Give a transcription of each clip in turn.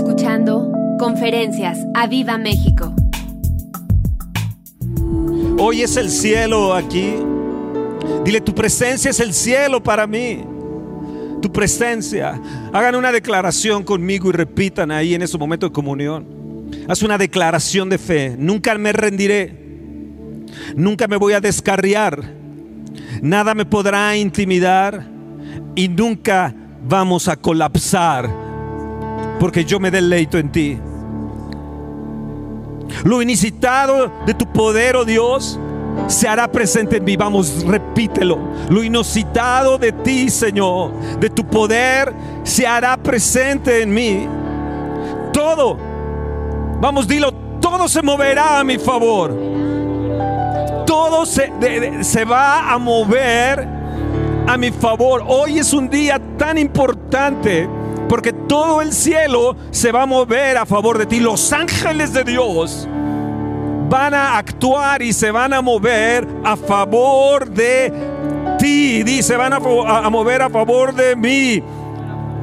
escuchando Conferencias a Viva México. Hoy es el cielo aquí. Dile, tu presencia es el cielo para mí. Tu presencia. Hagan una declaración conmigo y repitan ahí en ese momento de comunión. Haz una declaración de fe. Nunca me rendiré. Nunca me voy a descarriar. Nada me podrá intimidar. Y nunca vamos a colapsar. Porque yo me deleito en ti. Lo inusitado de tu poder, oh Dios, se hará presente en mí. Vamos, repítelo. Lo inusitado de ti, Señor, de tu poder, se hará presente en mí. Todo, vamos, dilo, todo se moverá a mi favor. Todo se, se va a mover a mi favor. Hoy es un día tan importante porque todo el cielo se va a mover a favor de ti. Los ángeles de Dios van a actuar y se van a mover a favor de ti. Dice, van a, mover a favor de mí.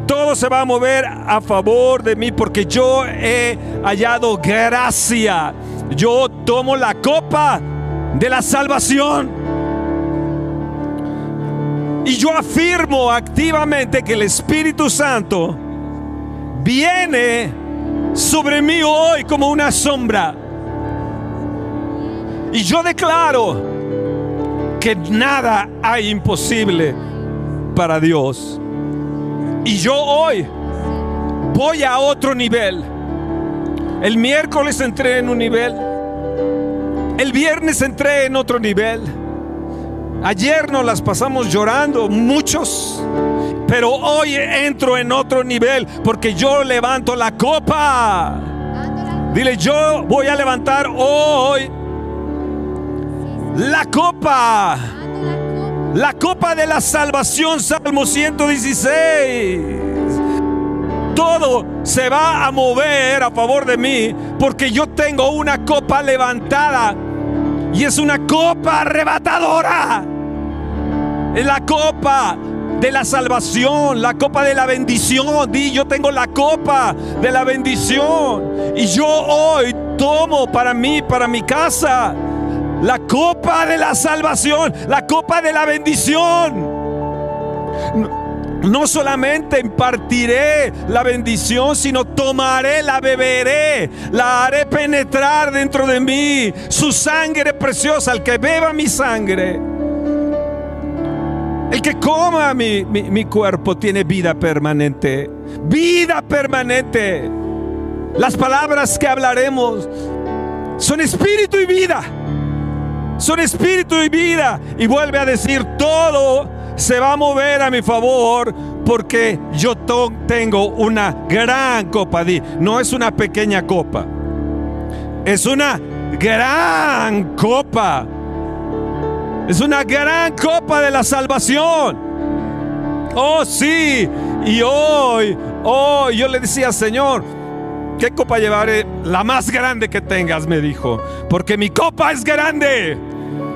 Todo se va a mover a favor de mí porque yo he hallado gracia. Yo tomo la copa de la salvación. Y yo afirmo activamente que el Espíritu Santo viene sobre mí hoy como una sombra. Y yo declaro que nada hay imposible para Dios. Y yo hoy voy a otro nivel. El miércoles entré en un nivel. El viernes entré en otro nivel. Ayer nos las pasamos llorando muchos, pero hoy entro en otro nivel porque yo levanto la copa. Dile, yo voy a levantar hoy la copa. La copa de la salvación, Salmo 116. Todo se va a mover a favor de mí porque yo tengo una copa levantada y es una copa arrebatadora. Es la copa de la salvación, la copa de la bendición. Di, yo tengo la copa de la bendición. Y yo hoy tomo para mí, para mi casa, la copa de la salvación, la copa de la bendición. No solamente impartiré la bendición, sino tomaré, la beberé, la haré penetrar dentro de mí. Su sangre preciosa, el que beba mi sangre, el que coma mi, mi cuerpo tiene vida permanente. Vida permanente. Las palabras que hablaremos son espíritu y vida. Son espíritu y vida. Y vuelve a decir todo se va a mover a mi favor porque yo tengo una gran copa. No es una pequeña copa. Es una gran copa. Es una gran copa de la salvación. Oh, sí. Y hoy, hoy yo le decía, Señor, ¿qué copa llevaré? La más grande que tengas, me dijo. Porque mi copa es grande.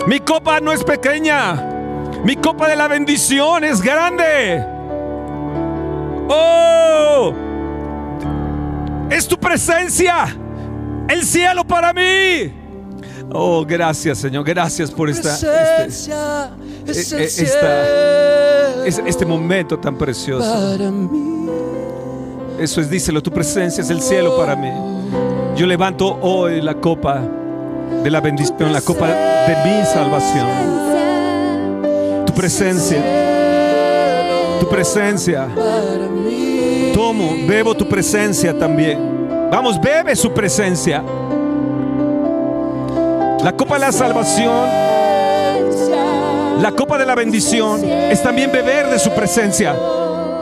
Mi copa no es pequeña. Mi copa de la bendición es grande. Oh, es tu presencia. El cielo para mí. Oh, gracias Señor. Gracias por esta, este, esta, este momento tan precioso. Eso es, díselo, tu presencia es el cielo para mí. Yo levanto hoy la copa de la bendición, la copa de mi salvación presencia, tu presencia. Tomo, bebo tu presencia también. Vamos, bebe su presencia. La copa de la salvación, la copa de la bendición es también beber de su presencia.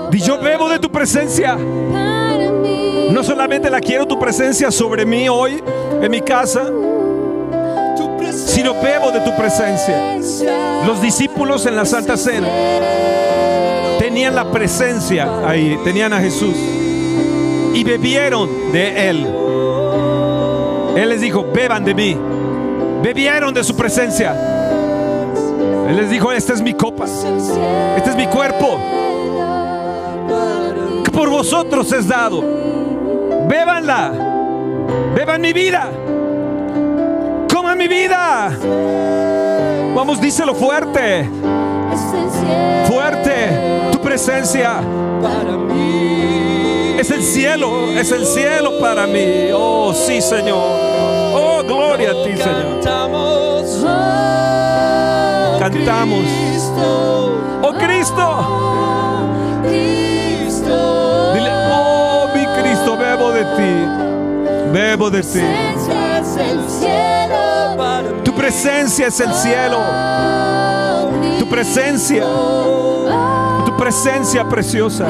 Y yo bebo de tu presencia. No solamente la quiero tu presencia sobre mí hoy en mi casa, sino bebo de tu presencia. Los discípulos en la Santa Cena tenían la presencia ahí, tenían a Jesús y bebieron de Él. Él les dijo, beban de mí. Bebieron de su presencia. Él les dijo, esta es mi copa, este es mi cuerpo, que por vosotros es dado. Bébanla. Beban mi vida. Vamos, díselo fuerte. Fuerte. Tu presencia. para mí. Es el cielo. Es el cielo para mí. Oh, sí, Señor. Oh, gloria a ti, Señor. Cantamos. Oh, Cristo. Cristo. Dile, oh, mi Cristo, bebo de ti. Bebo de ti. Presencia es el cielo. Tu presencia. Tu presencia preciosa.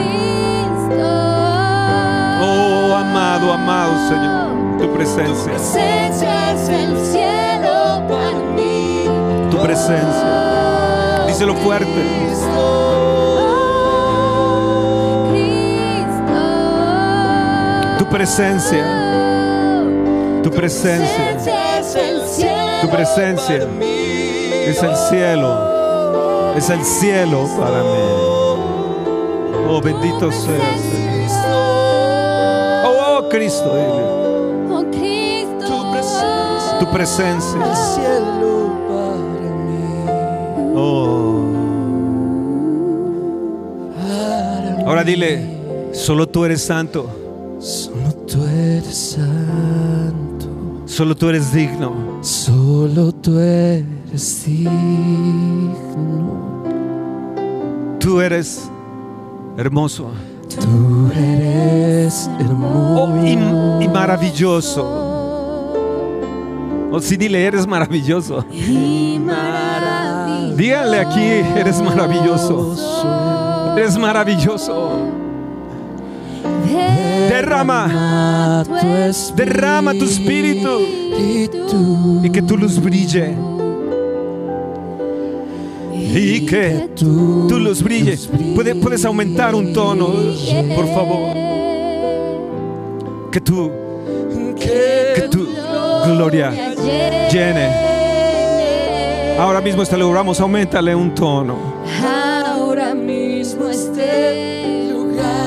Oh, amado, amado Señor. Tu presencia. Presencia es el cielo para mí. Tu presencia. Díselo fuerte. Tu presencia. Tu presencia. Tu presencia. Es el cielo. Es el cielo para mí. Oh, bendito seas. Señor. Oh, oh, Cristo. dile. Tu presencia Tu presencia. el cielo para mí. Oh. Ahora dile, solo tú eres santo. Solo tú eres santo. Solo tú eres digno. Solo tú eres digno. Tú eres hermoso. Tú eres hermoso. Oh, y, y maravilloso. Oh, sí, dile, eres maravilloso. Díganle aquí, eres maravilloso. Eres maravilloso. Derrama, derrama tu espíritu y que tu luz brille. Y que tu luz brille. Puede- puedes aumentar un tono, por favor. Que tu, que tu gloria llene. Ahora mismo este logramos, aumentale un tono. Ahora mismo este.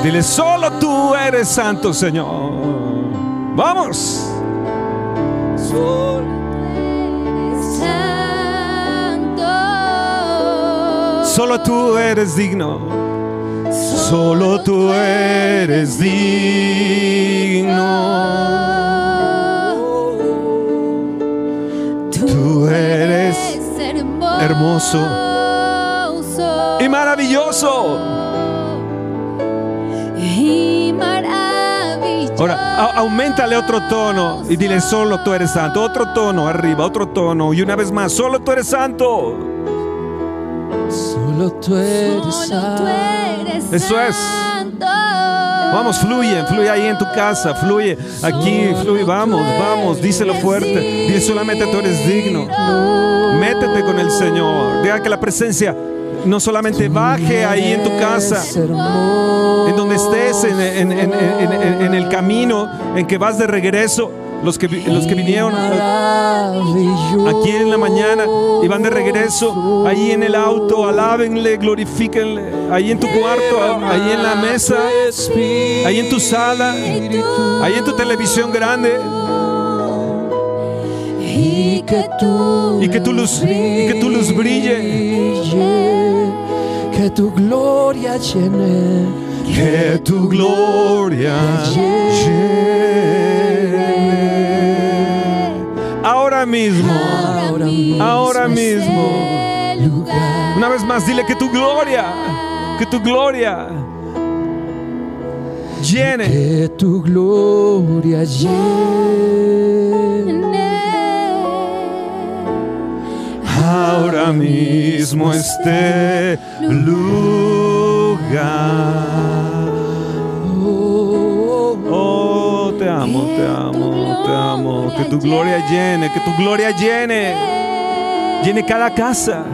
Dile, solo tú eres santo, Señor. Vamos. Solo Solo tú eres digno. Solo tú eres digno. Tú eres hermoso y maravilloso. Aumentale otro tono y dile, solo tú eres santo. Otro tono arriba, otro tono. Y una vez más, solo tú eres santo. Solo tú eres Solo tú eres Eso es. santo. Vamos, fluye, fluye ahí en tu casa, fluye aquí, fluye, vamos, vamos, díselo fuerte. Dile solamente tú eres digno. Métete con el Señor. Deja que la presencia no solamente baje ahí en tu casa, en donde estés, en, en- en- en- en- en el camino en que vas de regreso. Los que, los que vinieron aquí en la mañana y van de regreso, ahí en el auto, alábenle, glorifíquenle, ahí en tu cuarto, ahí en la mesa, ahí en tu sala, ahí en tu televisión grande. Y que tu, Y que tu luz- y que tu luz brille. Que tu gloria llene. Que tu gloria llene. Ahora mismo, Ahora mismo. ahora mismo. lugar. Una vez más, dile que tu gloria, que tu gloria llene. Que tu gloria llene. Ahora mismo este lugar. Oh, Oh, te amo, te amo, te amo. Que tu gloria llene, que tu gloria llene. Llene cada casa.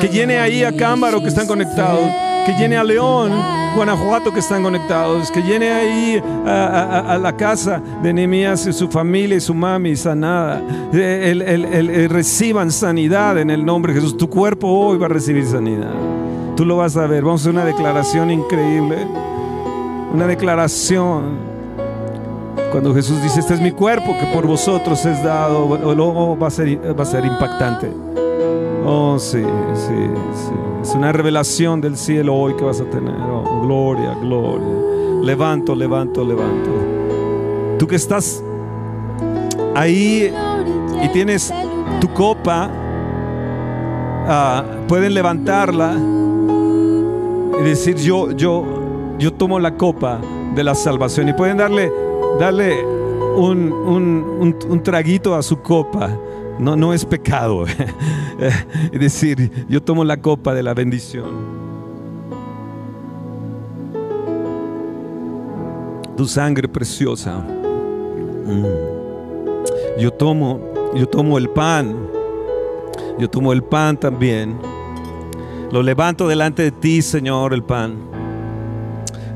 Que llene ahí a Cámbaro que están conectados. Que llene a León, Guanajuato que están conectados. Que llene ahí a, la casa de Nehemías y su familia y su mami sanada. Eh, el- el- el- el- reciban sanidad en el nombre de Jesús. Tu cuerpo hoy va a recibir sanidad. Tú lo vas a ver. Vamos a hacer una declaración increíble. Una declaración Cuando Jesús dice, este es mi cuerpo que por vosotros es dado, va, a ser, va a ser impactante. Oh, sí, sí, sí. Es una revelación del cielo hoy que vas a tener. Oh, gloria, gloria. Levanto, levanto, levanto. Tú que estás ahí y tienes tu copa, ah, pueden levantarla y decir yo, yo, yo tomo la copa de la salvación y pueden darle, darle un, un, un, traguito a su copa. No, no es pecado. es decir, yo tomo la copa de la bendición. Tu sangre preciosa. Mm. Yo tomo, yo tomo el pan. Yo tomo el pan también lo levanto delante de ti, Señor, el pan.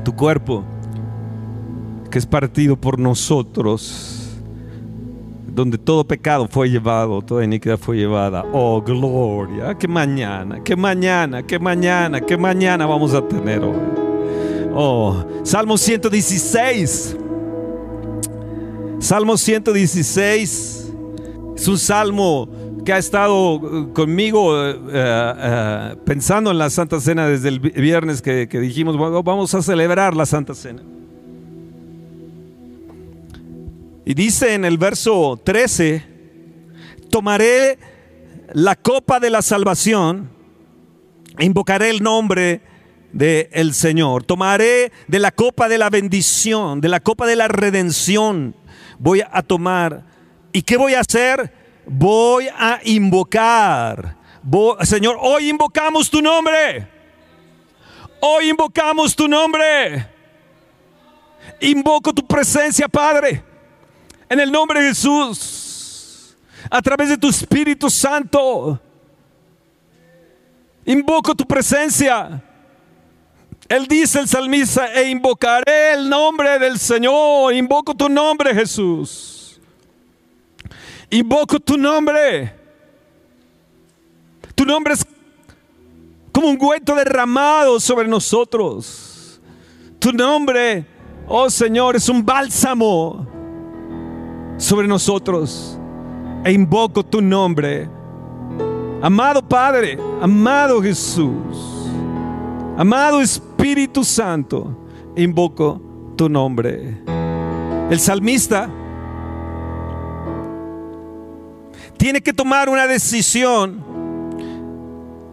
Tu cuerpo, que es partido por nosotros, donde todo pecado fue llevado, toda iniquidad fue llevada. Oh, gloria. Que mañana, que mañana, que mañana, que mañana vamos a tener hoy. Oh, Salmo 116. Salmo 116 es un salmo que ha estado eh, conmigo eh, eh, pensando en la Santa Cena desde el viernes que, dijimos, vamos a celebrar la Santa Cena. Y dice en el verso 13, tomaré la copa de la salvación invocaré el nombre del Señor. Tomaré de la copa de la bendición, de la copa de la redención. Voy a tomar. ¿Y qué voy a hacer? voy a invocar. Señor, hoy invocamos tu nombre. Hoy invocamos tu nombre. Invoco tu presencia, Padre. En el nombre de Jesús. A través de tu Espíritu Santo. Invoco tu presencia. Él dice el salmista, e invocaré el nombre del Señor. Invoco tu nombre, Jesús. Invoco tu nombre. Tu nombre es como un hueto derramado sobre nosotros. Tu nombre, oh Señor, es un bálsamo sobre nosotros. E invoco tu nombre. Amado Padre, amado Jesús, amado Espíritu Santo, invoco tu nombre. El salmista tiene que tomar una decisión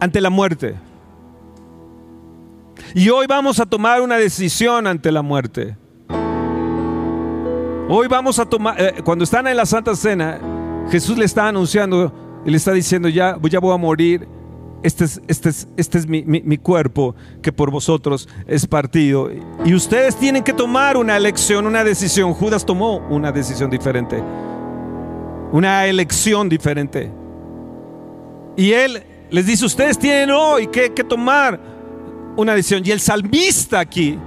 ante la muerte. Y hoy vamos a tomar una decisión ante la muerte. Hoy vamos a tomar, eh, cuando están en la Santa Cena, Jesús le está anunciando le está diciendo, ya, voy a morir, este es, este es, este es mi, mi, cuerpo que por vosotros es partido. Y ustedes tienen que tomar una elección, una decisión. Judas tomó una decisión diferente una elección diferente. Y él les dice, ustedes tienen hoy que, tomar una decisión. Y el salmista aquí,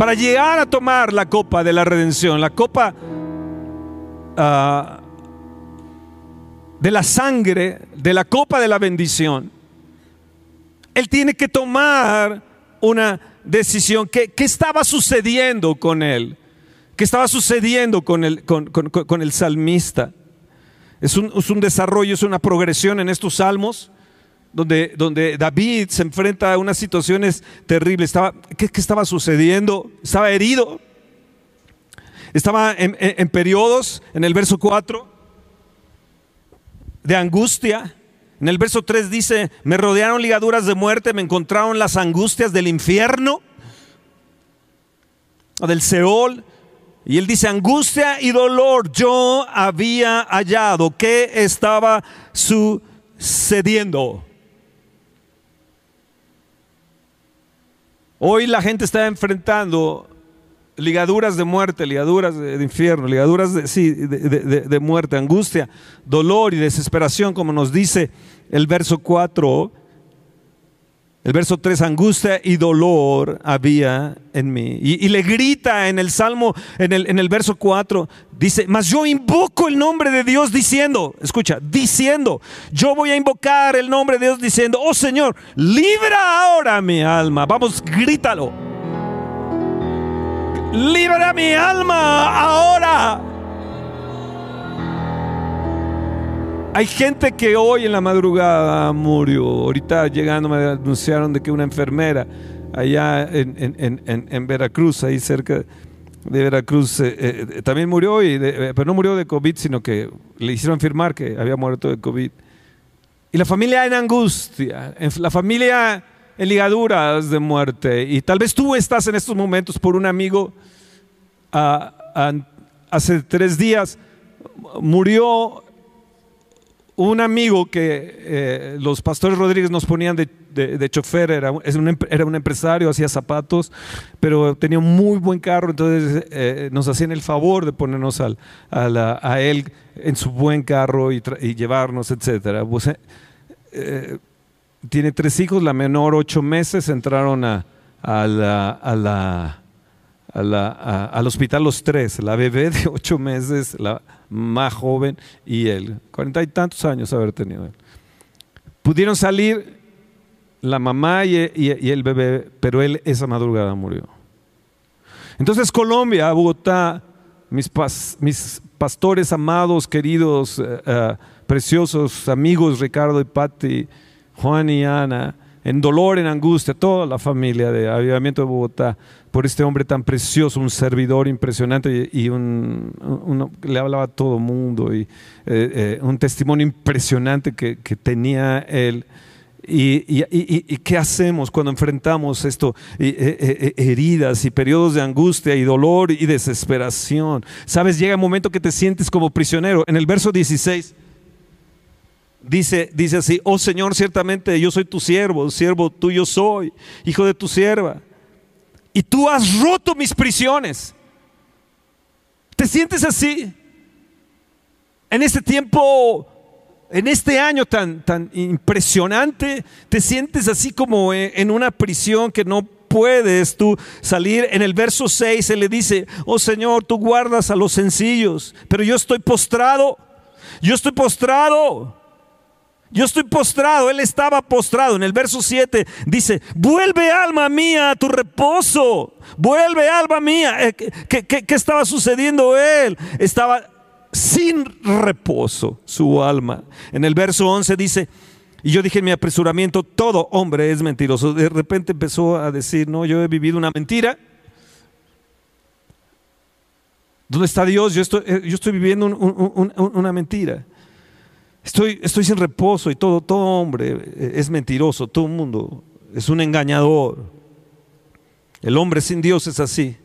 para llegar a tomar la copa de la redención, la copa ah, de la sangre, de la copa de la bendición, él tiene que tomar una decisión. ¿Qué, qué estaba sucediendo con él? ¿Qué estaba sucediendo con el, con, el salmista? Es un, es un, desarrollo, es una progresión en estos salmos, donde, David se enfrenta a unas situaciones terribles. Estaba, ¿qué, estaba sucediendo? Estaba herido. Estaba en, en periodos, en el verso 4, de angustia. En el verso 3 dice, me rodearon ligaduras de muerte, me encontraron las angustias del infierno, o del Seol. Y él dice, angustia y dolor yo había hallado. ¿Qué estaba sucediendo? Hoy la gente está enfrentando ligaduras de muerte, ligaduras de, infierno, ligaduras de, sí, de, muerte, angustia, dolor y desesperación, como nos dice el verso 4 el verso 3, angustia y dolor había en mí. Y, le grita en el Salmo, en el, en el verso 4, dice, mas yo invoco el nombre de Dios diciendo, escucha, diciendo, yo voy a invocar el nombre de Dios diciendo, oh Señor, libra ahora mi alma. Vamos, grítalo. libra mi alma ahora. Hay gente que hoy en la madrugada murió. Ahorita llegando me anunciaron de que una enfermera allá en, Veracruz, ahí cerca de Veracruz, eh, eh, también murió, y eh, pero no murió de COVID, sino que le hicieron firmar que había muerto de COVID. Y la familia en angustia, la familia en ligaduras de muerte. Y tal vez tú estás en estos momentos por un amigo, ah, hace tres días murió un amigo que eh, los pastores Rodríguez nos ponían de, chofer, era, un, era un empresario, hacía zapatos, pero tenía un muy buen carro, entonces eh, nos hacían el favor de ponernos al, a, él en su buen carro y, llevarnos, etc. Pues, eh, tiene tres hijos, la menor ocho meses, entraron a, la, a la al hospital los tres, la bebé de ocho meses, la más joven y él, cuarenta y tantos años haber tenido él. Pudieron salir la mamá y, el bebé, pero él esa madrugada murió. Entonces Colombia, Bogotá, mis, pastores amados, queridos, eh, eh, preciosos amigos Ricardo y Patti, Juan y Ana, en dolor, en angustia, toda la familia de Avivamiento de Bogotá, por este hombre tan precioso, un servidor impresionante y, le hablaba a todo mundo y eh, eh, un testimonio impresionante que, tenía él. Y, qué hacemos cuando enfrentamos esto, eh, heridas y periodos de angustia y dolor y desesperación? Sabes, llega un momento que te sientes como prisionero. En el verso 16 dice, dice así, oh Señor, ciertamente yo soy tu siervo, siervo tuyo soy, hijo de tu sierva y tú has roto mis prisiones. ¿Te sientes así? En este tiempo, en este año tan, tan impresionante, te sientes así como en una prisión que no puedes tú salir. En el verso 6 se le dice, oh Señor, tú guardas a los sencillos, pero yo estoy postrado, yo estoy postrado. Yo estoy postrado, él estaba postrado. En el verso 7 dice, vuelve alma mía a tu reposo, vuelve alma mía. Eh, ¿Qué, estaba sucediendo él? Estaba sin reposo su alma. En el verso 11 dice, y yo dije en mi apresuramiento, todo hombre es mentiroso. De repente empezó a decir, no, yo he vivido una mentira. ¿Dónde está Dios? Yo estoy, eh, yo estoy viviendo una mentira. Estoy, estoy sin reposo y todo, todo hombre es mentiroso, todo mundo es un engañador. El hombre sin Dios es así.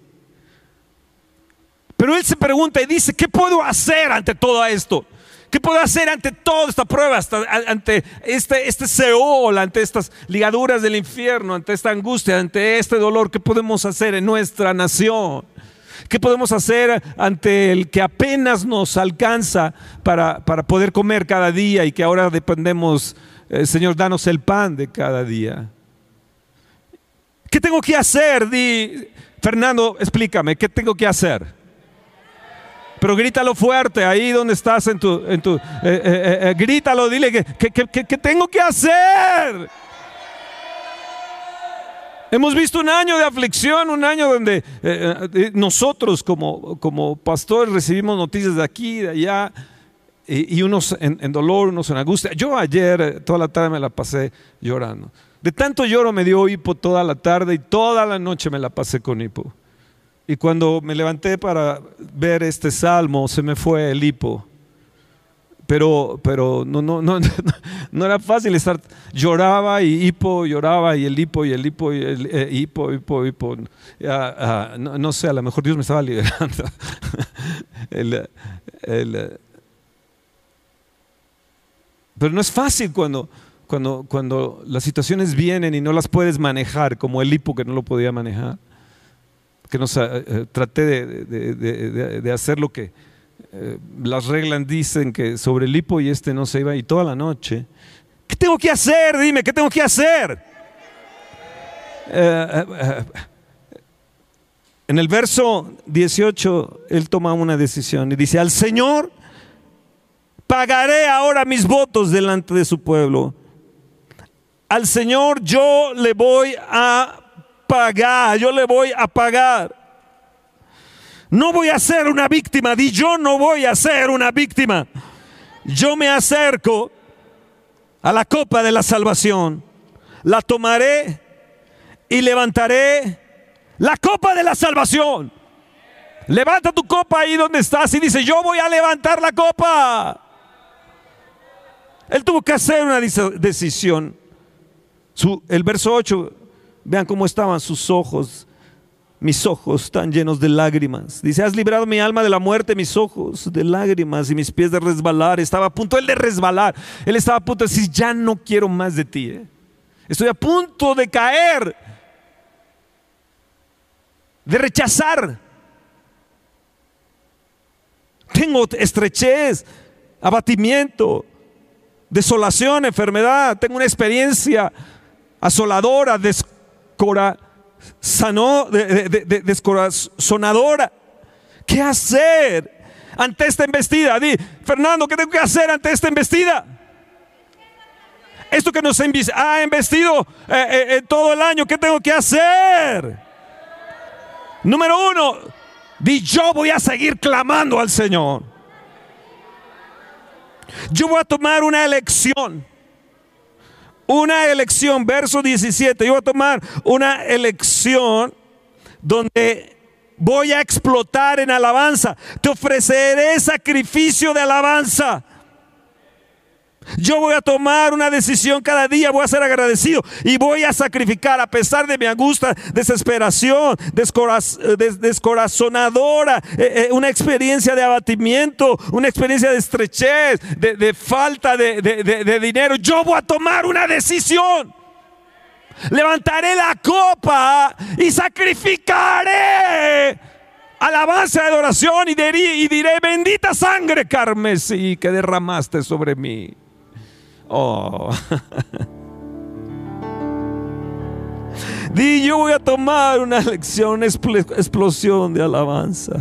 Pero él se pregunta y dice, ¿qué puedo hacer ante todo esto? ¿Qué puedo hacer ante toda esta prueba, ante este, este Seol, ante estas ligaduras del infierno, ante esta angustia, ante este dolor? ¿Qué podemos hacer en nuestra nación? ¿Qué podemos hacer ante el que apenas nos alcanza para, poder comer cada día y que ahora dependemos, eh, Señor, danos el pan de cada día? ¿Qué tengo que hacer? Di, Fernando, explícame, ¿qué tengo que hacer? Pero grítalo fuerte, ahí donde estás en tu... En tu eh, eh, grítalo, dile que, que tengo que hacer. Hemos visto un año de aflicción, un año donde eh, eh, nosotros como, como pastores recibimos noticias de aquí, de allá, y, unos en, dolor, unos en angustia. Yo ayer, eh, toda la tarde me la pasé llorando. De tanto lloro me dio hipo toda la tarde y toda la noche me la pasé con hipo. Y cuando me levanté para ver este salmo, se me fue el hipo pero, pero no, no, no, no, era fácil estar, lloraba y hipo, lloraba y el hipo y el hipo y el eh, hipo, hipo, hipo. no, sé, a lo mejor Dios me estaba liberando. pero no es fácil cuando, cuando, cuando las situaciones vienen y no las puedes manejar, como el hipo que no lo podía manejar. Que no, eh, eh, traté de, de, de hacer lo que eh, las reglas dicen que sobre el hipo y este no se iba y toda la noche. ¿Qué tengo que hacer? Dime, ¿qué tengo que hacer? Eh, eh, en el verso 18, él toma una decisión y dice, al Señor pagaré ahora mis votos delante de su pueblo. Al Señor yo le voy a pagar, yo le voy a pagar. No voy a ser una víctima. Di yo no voy a ser una víctima. Yo me acerco a la copa de la salvación. La tomaré y levantaré la copa de la salvación. Levanta tu copa ahí donde estás y dice, yo voy a levantar la copa. Él tuvo que hacer una decisión. el verso 8, vean cómo estaban sus ojos. Mis ojos están llenos de lágrimas. Dice, has librado mi alma de la muerte, mis ojos de lágrimas y mis pies de resbalar. Estaba a punto él de resbalar. Él estaba a punto de decir, ya no quiero más de ti. ¿eh? Estoy a punto de caer, de rechazar. Tengo estrechez, abatimiento, desolación, enfermedad. Tengo una experiencia asoladora, descorazonadora. ¿Qué hacer ante esta embestida? Di, Fernando, ¿qué tengo que hacer ante esta embestida? Esto que nos ha embestido eh, eh, todo el año, ¿qué tengo que hacer? Número uno, di yo voy a seguir clamando al Señor. Yo voy a tomar una elección. Una elección, verso 17. Yo voy a tomar una elección donde voy a explotar en alabanza. Te ofreceré sacrificio de alabanza. Yo voy a tomar una decisión cada día, voy a ser agradecido y voy a sacrificar a pesar de mi angustia, desesperación, descorazonadora, eh, eh, una experiencia de abatimiento, una experiencia de estrechez, de, falta de dinero. Yo voy a tomar una decisión. Levantaré la copa y sacrificaré alabanza de adoración y diré, y diré bendita sangre carmesí que derramaste sobre mí. Oh. Di, yo voy a tomar una lección, explosión de alabanza.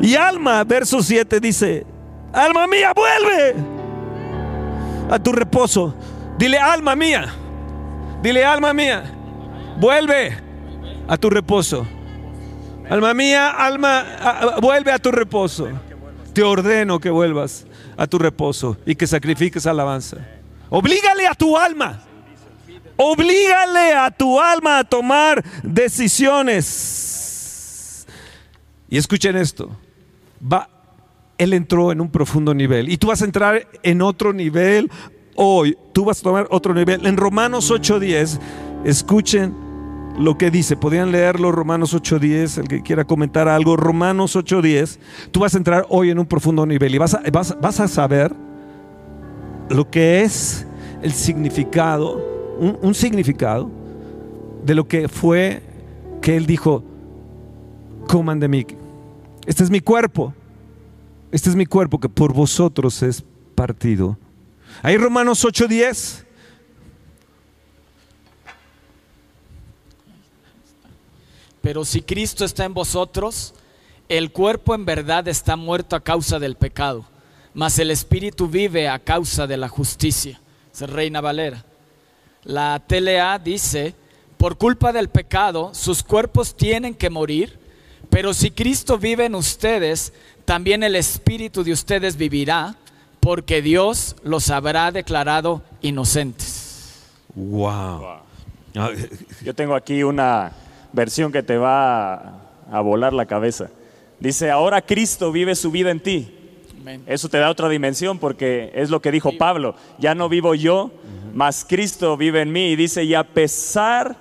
Y alma, verso 7 dice, alma mía, vuelve a tu reposo. Dile, alma mía, dile, alma mía, vuelve a tu reposo. Alma mía, alma, vuelve a tu reposo. Te ordeno que vuelvas a tu reposo y que sacrifiques alabanza. Oblígale a tu alma. Oblígale a tu alma a tomar decisiones. Y escuchen esto. Va, él entró en un profundo nivel y tú vas a entrar en otro nivel hoy. Tú vas a tomar otro nivel. En Romanos 8:10, escuchen lo que dice. Podrían leerlo Romanos 8.10, el que quiera comentar algo. Romanos 8.10. Tú vas a entrar hoy en un profundo nivel y vas a, vas, a saber lo que es el significado, un, un significado de lo que fue que Él dijo, coman de mí. Este es mi cuerpo. Este es mi cuerpo que por vosotros es partido. Ahí Romanos 8.10 Pero si Cristo está en vosotros, el cuerpo en verdad está muerto a causa del pecado, mas el espíritu vive a causa de la justicia. Es Reina Valera. La TLA dice, por culpa del pecado, sus cuerpos tienen que morir, pero si Cristo vive en ustedes, también el espíritu de ustedes vivirá, porque Dios los habrá declarado inocentes. Wow. Yo tengo aquí una versión que te va a, volar la cabeza. Dice, ahora Cristo vive su vida en ti. Eso te da otra dimensión porque es lo que dijo Pablo. Ya no vivo yo, mas Cristo vive en mí. Y dice, y a pesar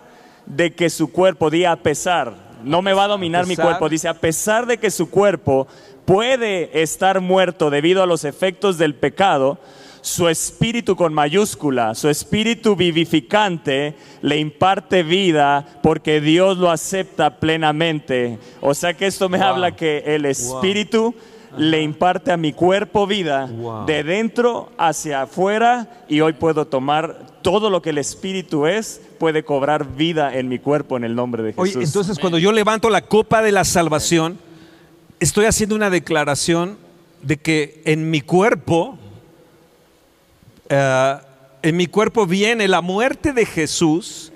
de que su cuerpo, di a pesar, no me va a dominar mi cuerpo. Dice, a pesar de que su cuerpo puede estar muerto debido a los efectos del pecado, su espíritu con mayúscula, su espíritu vivificante, le imparte vida porque Dios lo acepta plenamente. O sea que esto me habla que el espíritu le imparte a mi cuerpo vida de dentro hacia afuera y hoy puedo tomar todo lo que el espíritu es, puede cobrar vida en mi cuerpo en el nombre de Jesús. entonces cuando yo levanto la copa de la salvación, estoy haciendo una declaración de que en mi cuerpo eh, en mi cuerpo viene la muerte de Jesús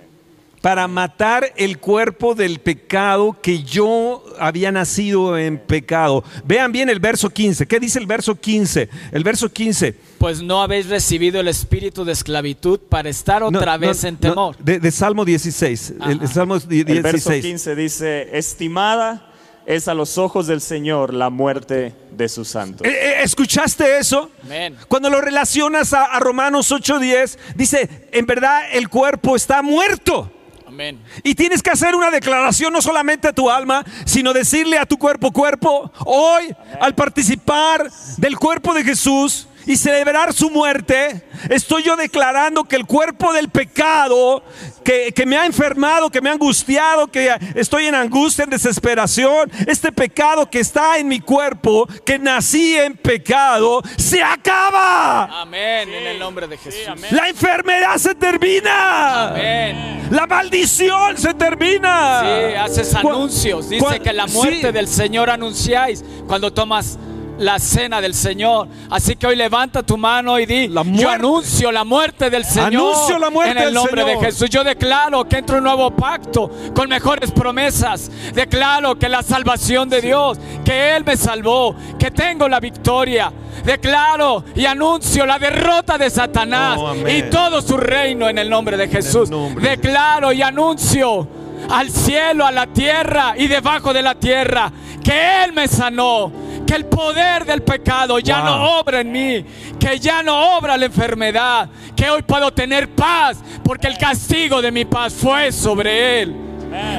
para matar el cuerpo del pecado que yo había nacido en pecado. Vean bien el verso 15. ¿Qué dice el verso 15? El verso 15. Pues no habéis recibido el espíritu de esclavitud para estar otra no, vez en no, temor. de, de Salmo 16. El, el Salmo di- El verso 16. 15 dice, estimada es a los ojos del Señor la muerte de sus santos. Eh, eh, ¿Escuchaste eso? Amén. Cuando lo relacionas a, a Romanos 8:10, dice, en verdad el cuerpo está muerto. Amén. Y tienes que hacer una declaración no solamente a tu alma, sino decirle a tu cuerpo, cuerpo, hoy al participar del cuerpo de Jesús y celebrar su muerte, estoy yo declarando que el cuerpo del pecado que, que me ha enfermado, que me ha angustiado, que estoy en angustia, en desesperación, este pecado que está en mi cuerpo, que nací en pecado, se acaba. Amén. en el nombre de Jesús. La enfermedad se termina. Amén. La maldición se termina. Sí, haces anuncios. Dice que la muerte sí. del Señor anunciáis cuando tomas la cena del Señor. Así que hoy levanta tu mano y di, La yo anuncio la muerte del Señor. Anuncio la muerte en el del nombre de. Jesús. Yo declaro que entra un nuevo pacto con mejores promesas. Declaro que la salvación de Dios, que Él me salvó, que tengo la victoria. Declaro y anuncio la derrota de Satanás Oh, y todo su reino en el nombre de Jesús. nombre Declaro y anuncio al cielo, a la tierra y debajo de la tierra que Él me sanó, que el poder del pecado ya Wow. no obra en mí, que ya no obra la enfermedad, que hoy puedo tener paz porque el castigo de mi paz fue sobre Él.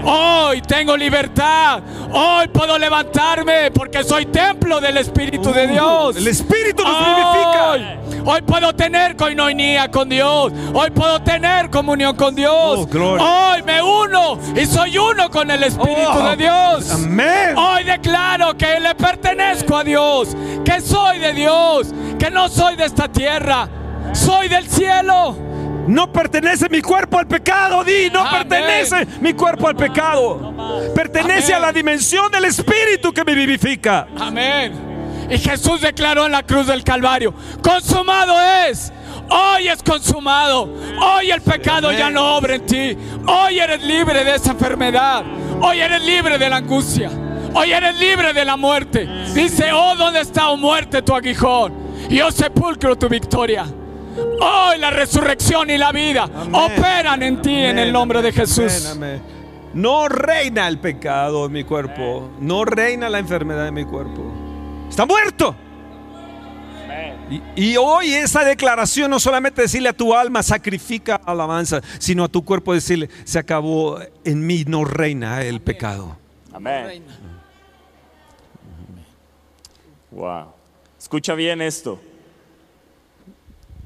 Hoy tengo libertad. Hoy puedo levantarme porque soy templo del Espíritu de Dios. Uh, El Espíritu nos Hoy, vivifica. Hoy puedo tener coinonía con Dios. Hoy puedo tener comunión con Dios. Oh. Hoy me uno y soy uno con el Espíritu Oh, de Dios. Hoy declaro que le pertenezco a Dios, que soy de Dios, que no soy de esta tierra, soy del cielo. No pertenece mi cuerpo al pecado, di, no Amén. pertenece mi cuerpo al pecado. Pertenece Amén. a la dimensión del Espíritu que me vivifica. Amén. Y Jesús declaró en la cruz del Calvario, consumado es. Hoy es consumado. Hoy el pecado ya no obra en ti. Hoy eres libre de esa enfermedad. Hoy eres libre de la angustia. Hoy eres libre de la muerte. Dice, oh, ¿dónde está, oh muerte, tu aguijón? Y oh sepulcro, tu victoria. Hoy la resurrección y la vida operan en ti en el nombre de Jesús. No reina el pecado en mi cuerpo. No reina la enfermedad en mi cuerpo. Está muerto. Y, y hoy esa declaración no solamente decirle a tu alma, sacrifica alabanza, sino a tu cuerpo decirle, se acabó, en mí no reina el pecado. Amén. Wow. Escucha bien esto.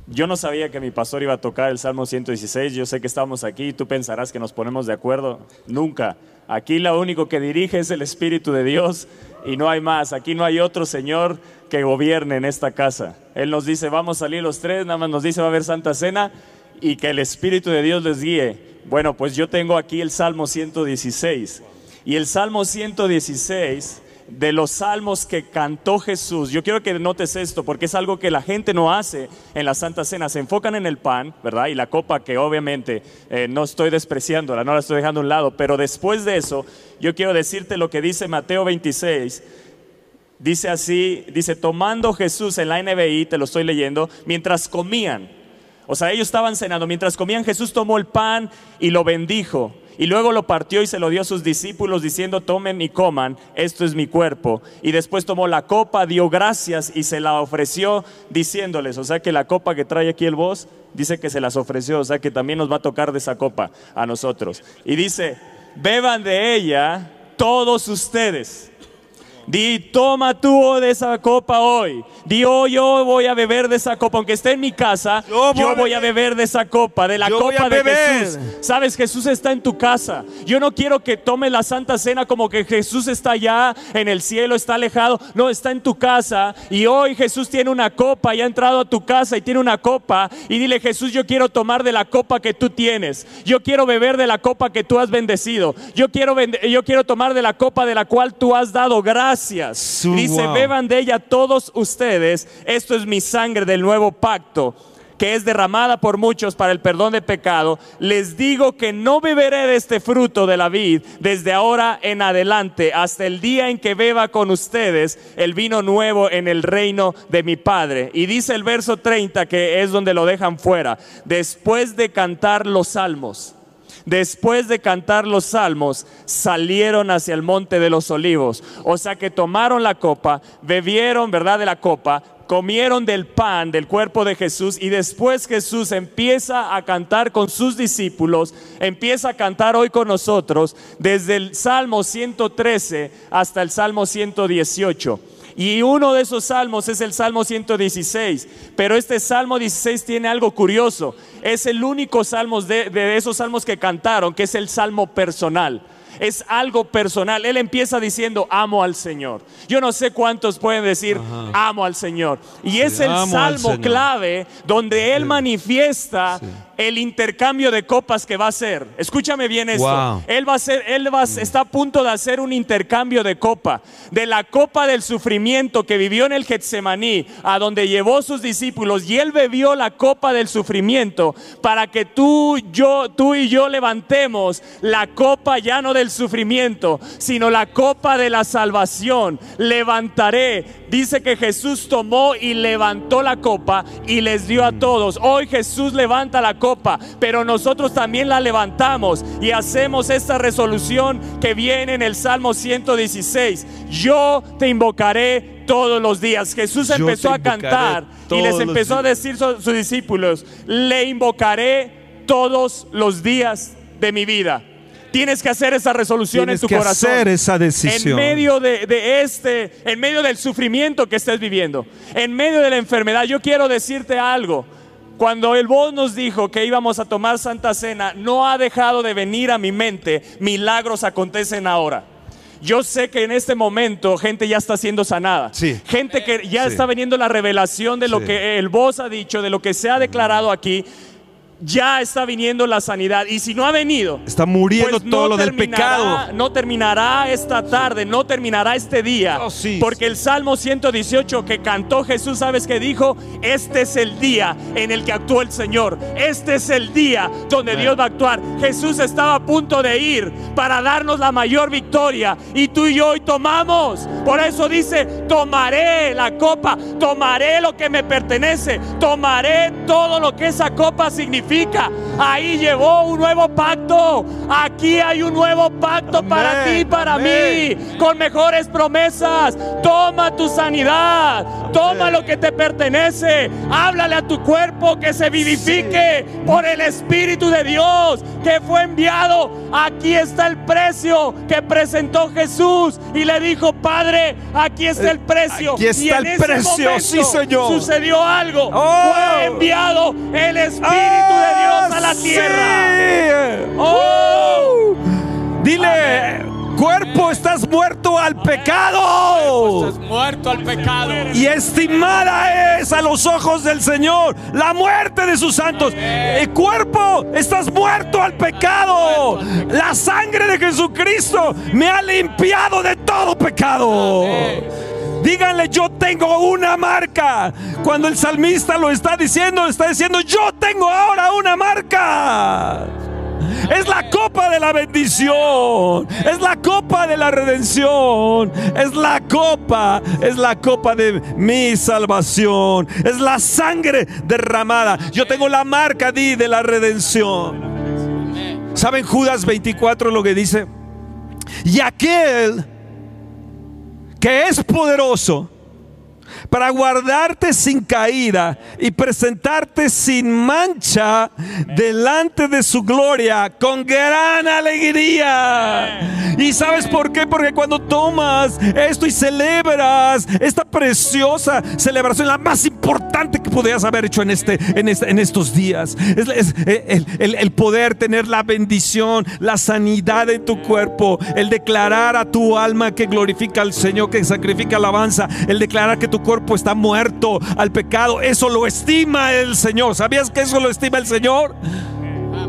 Yo no sabía que mi pastor iba a tocar el Salmo 116. Yo sé que estamos aquí y tú pensarás que nos ponemos de acuerdo. Nunca. Aquí lo único que dirige es el Espíritu de Dios y no hay más. Aquí no hay otro Señor que gobierne en esta casa. Él nos dice, vamos a salir los tres, nada más nos dice, va a haber Santa Cena y que el Espíritu de Dios les guíe. Bueno, pues yo tengo aquí el Salmo 116. Y el Salmo 116 de los salmos que cantó Jesús. Yo quiero que notes esto porque es algo que la gente no hace en la Santa Cena. Se enfocan en el pan, ¿verdad? Y la copa que obviamente eh, no estoy despreciándola, no la estoy dejando a un lado. Pero después de eso, yo quiero decirte lo que dice Mateo 26. Dice así, dice, tomando Jesús en la NBI, te lo estoy leyendo, mientras comían. O sea, ellos estaban cenando. Mientras comían, Jesús tomó el pan y lo bendijo. Y luego lo partió y se lo dio a sus discípulos diciendo, tomen y coman, esto es mi cuerpo. Y después tomó la copa, dio gracias y se la ofreció diciéndoles, o sea que la copa que trae aquí el voz, dice que se las ofreció, o sea que también nos va a tocar de esa copa a nosotros. Y dice, beban de ella todos ustedes. Di, toma tú de esa copa hoy. Di, oh, yo voy a beber de esa copa. Aunque esté en mi casa, Yo yo voy a beber de esa copa, de la Yo copa de. Jesús. Sabes, Jesús está en tu casa. Yo no quiero que tome la Santa Cena como que Jesús está allá en el cielo, está alejado. No, está en tu casa. Y hoy Jesús tiene una copa y ha entrado a tu casa y tiene una copa. Y dile, Jesús, yo quiero tomar de la copa que tú tienes. Yo quiero beber de la copa que tú has bendecido. Yo quiero, yo quiero tomar de la copa de la cual tú has dado gracias. Su- Dice, wow. beban de ella todos ustedes. Esto es mi sangre del nuevo pacto que es derramada por muchos para el perdón de pecado, les digo que no beberé de este fruto de la vid desde ahora en adelante hasta el día en que beba con ustedes el vino nuevo en el reino de mi Padre. Y dice el verso 30 que es donde lo dejan fuera, después de cantar los salmos. Después de cantar los salmos, salieron hacia el monte de los olivos. O sea que tomaron la copa, bebieron, ¿verdad? De la copa, comieron del pan del cuerpo de Jesús y después Jesús empieza a cantar con sus discípulos, empieza a cantar hoy con nosotros desde el Salmo 113 hasta el Salmo 118. Y uno de esos salmos es el Salmo 116. Pero este Salmo 16 tiene algo curioso. Es el único salmo de, de esos salmos que cantaron, que es el Salmo personal es algo personal. Él empieza diciendo, amo al Señor. Yo no sé cuántos pueden decir, amo al Señor. Y es el salmo clave donde Él manifiesta el intercambio de copas que va a hacer. Escúchame bien esto. Él va a ser, él va, está a punto de hacer un intercambio de copa, de la copa del sufrimiento que vivió en el Getsemaní, a donde llevó sus discípulos y él bebió la copa del sufrimiento para que tú, yo, tú y yo levantemos la copa ya no del sufrimiento, sino la copa de la salvación. Levantaré. Dice que Jesús tomó y levantó la copa y les dio a todos. Hoy Jesús levanta la copa pero nosotros también la levantamos y hacemos esta resolución que viene en el Salmo 116. Yo te invocaré todos los días. Jesús empezó a cantar y les empezó a decir a sus discípulos, le invocaré todos los días de mi vida. Tienes que hacer esa resolución en tu que corazón. Hacer esa decisión. En medio de, de, este, en medio del sufrimiento que estés viviendo, en medio de la enfermedad, yo quiero decirte algo. Cuando el voz nos dijo que íbamos a tomar Santa Cena, no ha dejado de venir a mi mente, milagros acontecen ahora. Yo sé que en este momento gente ya está siendo sanada. Sí. Gente que ya está veniendo la revelación de lo que el voz ha dicho, de lo que se ha declarado aquí ya está viniendo la sanidad. Y si no ha venido, está muriendo pues todo lo del pecado. No terminará esta tarde, no terminará este día. Oh, sí. Porque el Salmo 118 que cantó Jesús, ¿sabes qué dijo? Este es el día en el que actuó el Señor. Este es el día donde Dios va a actuar. Jesús estaba a punto de ir para darnos la mayor victoria. Y tú y yo hoy tomamos. Por eso dice, tomaré la copa, tomaré lo que me pertenece, tomaré todo lo que esa copa significa Ahí llevó un nuevo pacto. Aquí hay un nuevo pacto para ti y para mí. Con mejores promesas. Toma tu sanidad. Toma lo que te pertenece. Háblale a tu cuerpo que se vivifique por el Espíritu de Dios que fue enviado. Aquí está el precio que presentó Jesús y le dijo, Padre, aquí está el precio. Aquí está y en el precio, sí, Señor. Sucedió algo. Oh. Fue enviado el Espíritu de Dios a la tierra. Sí. Oh. Dile, cuerpo, estás muerto al pecado. Estás muerto al pecado. Y estimada es a los ojos del Señor la muerte de sus santos. El cuerpo, estás muerto al pecado. La sangre de Jesucristo me ha limpiado de todo pecado. Díganle, yo tengo una marca. Cuando el salmista lo está diciendo, está diciendo, yo tengo ahora una marca. Es la copa de la bendición. Es la copa de la redención. Es la copa. Es la copa de mi salvación. Es la sangre derramada. Yo tengo la marca de la redención. ¿Saben Judas 24 lo que dice? Y aquel que es poderoso para guardarte sin caída y presentarte sin mancha delante de su gloria con gran alegría. ¿Y sabes por qué? Porque cuando tomas esto y celebras esta preciosa celebración, la más importante que podías haber hecho en, este, en, este, en estos días, es, el, el, el poder tener la bendición, la sanidad en tu cuerpo, el declarar a tu alma que glorifica al Señor, que sacrifica alabanza, el declarar que tu cuerpo está muerto al pecado. Eso lo estima el Señor. ¿Sabías que eso lo estima el Señor?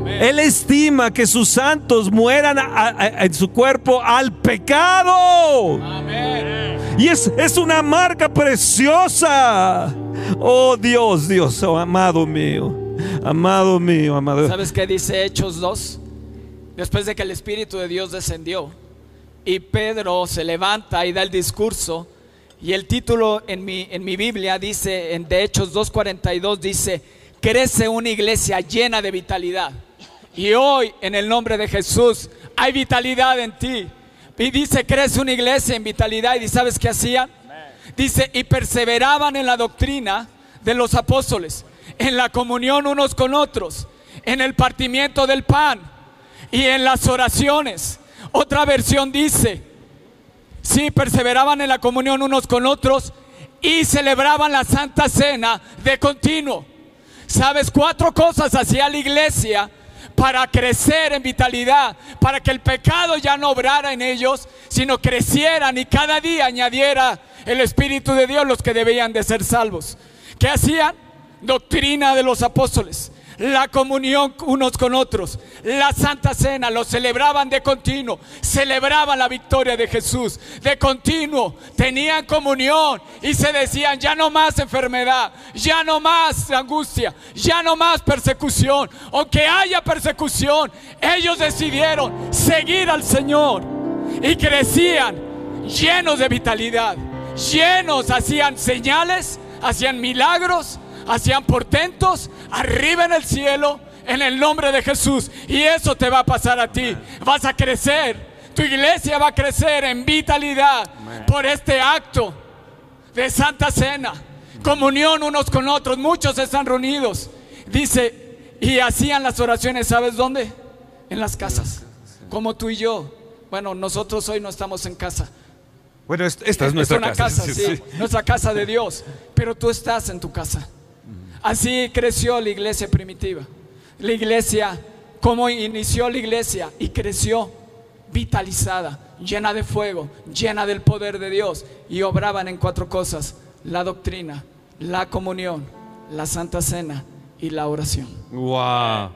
Él estima que sus santos mueran a, a, en su cuerpo al pecado. Amén. Y es, es una marca preciosa. Oh Dios, Dios, oh, amado mío. Amado mío, amado. ¿Sabes qué dice Hechos 2? Después de que el Espíritu de Dios descendió y Pedro se levanta y da el discurso y el título en mi, en mi Biblia dice, en de Hechos 2.42 dice, crece una iglesia llena de vitalidad. Y hoy, en el nombre de Jesús, hay vitalidad en ti. Y dice, crece una iglesia en vitalidad. ¿Y sabes qué hacían? Dice, y perseveraban en la doctrina de los apóstoles, en la comunión unos con otros, en el partimiento del pan y en las oraciones. Otra versión dice, sí, perseveraban en la comunión unos con otros y celebraban la Santa Cena de continuo. ¿Sabes? Cuatro cosas hacía la iglesia para crecer en vitalidad, para que el pecado ya no obrara en ellos, sino crecieran y cada día añadiera el Espíritu de Dios los que debían de ser salvos. ¿Qué hacían? Doctrina de los apóstoles la comunión unos con otros, la Santa Cena, lo celebraban de continuo, celebraban la victoria de Jesús. De continuo, tenían comunión y se decían, ya no más enfermedad, ya no más angustia, ya no más persecución, aunque haya persecución, ellos decidieron seguir al Señor y crecían llenos de vitalidad, llenos, hacían señales, hacían milagros hacían portentos arriba en el cielo en el nombre de Jesús. Y eso te va a pasar a ti. Vas a crecer. Tu iglesia va a crecer en vitalidad por este acto de Santa Cena. Comunión unos con otros. Muchos están reunidos. Dice, y hacían las oraciones, ¿sabes dónde? En las casas. Como tú y yo. Bueno, nosotros hoy no estamos en casa. Bueno, esta es, nuestra una casa. sí, Nuestra casa de Dios. Pero tú estás en tu casa. Así creció la iglesia primitiva. La iglesia, como inició la iglesia y creció vitalizada, llena de fuego, llena del poder de Dios. Y obraban en cuatro cosas, la doctrina, la comunión, la santa cena y la oración. Wow.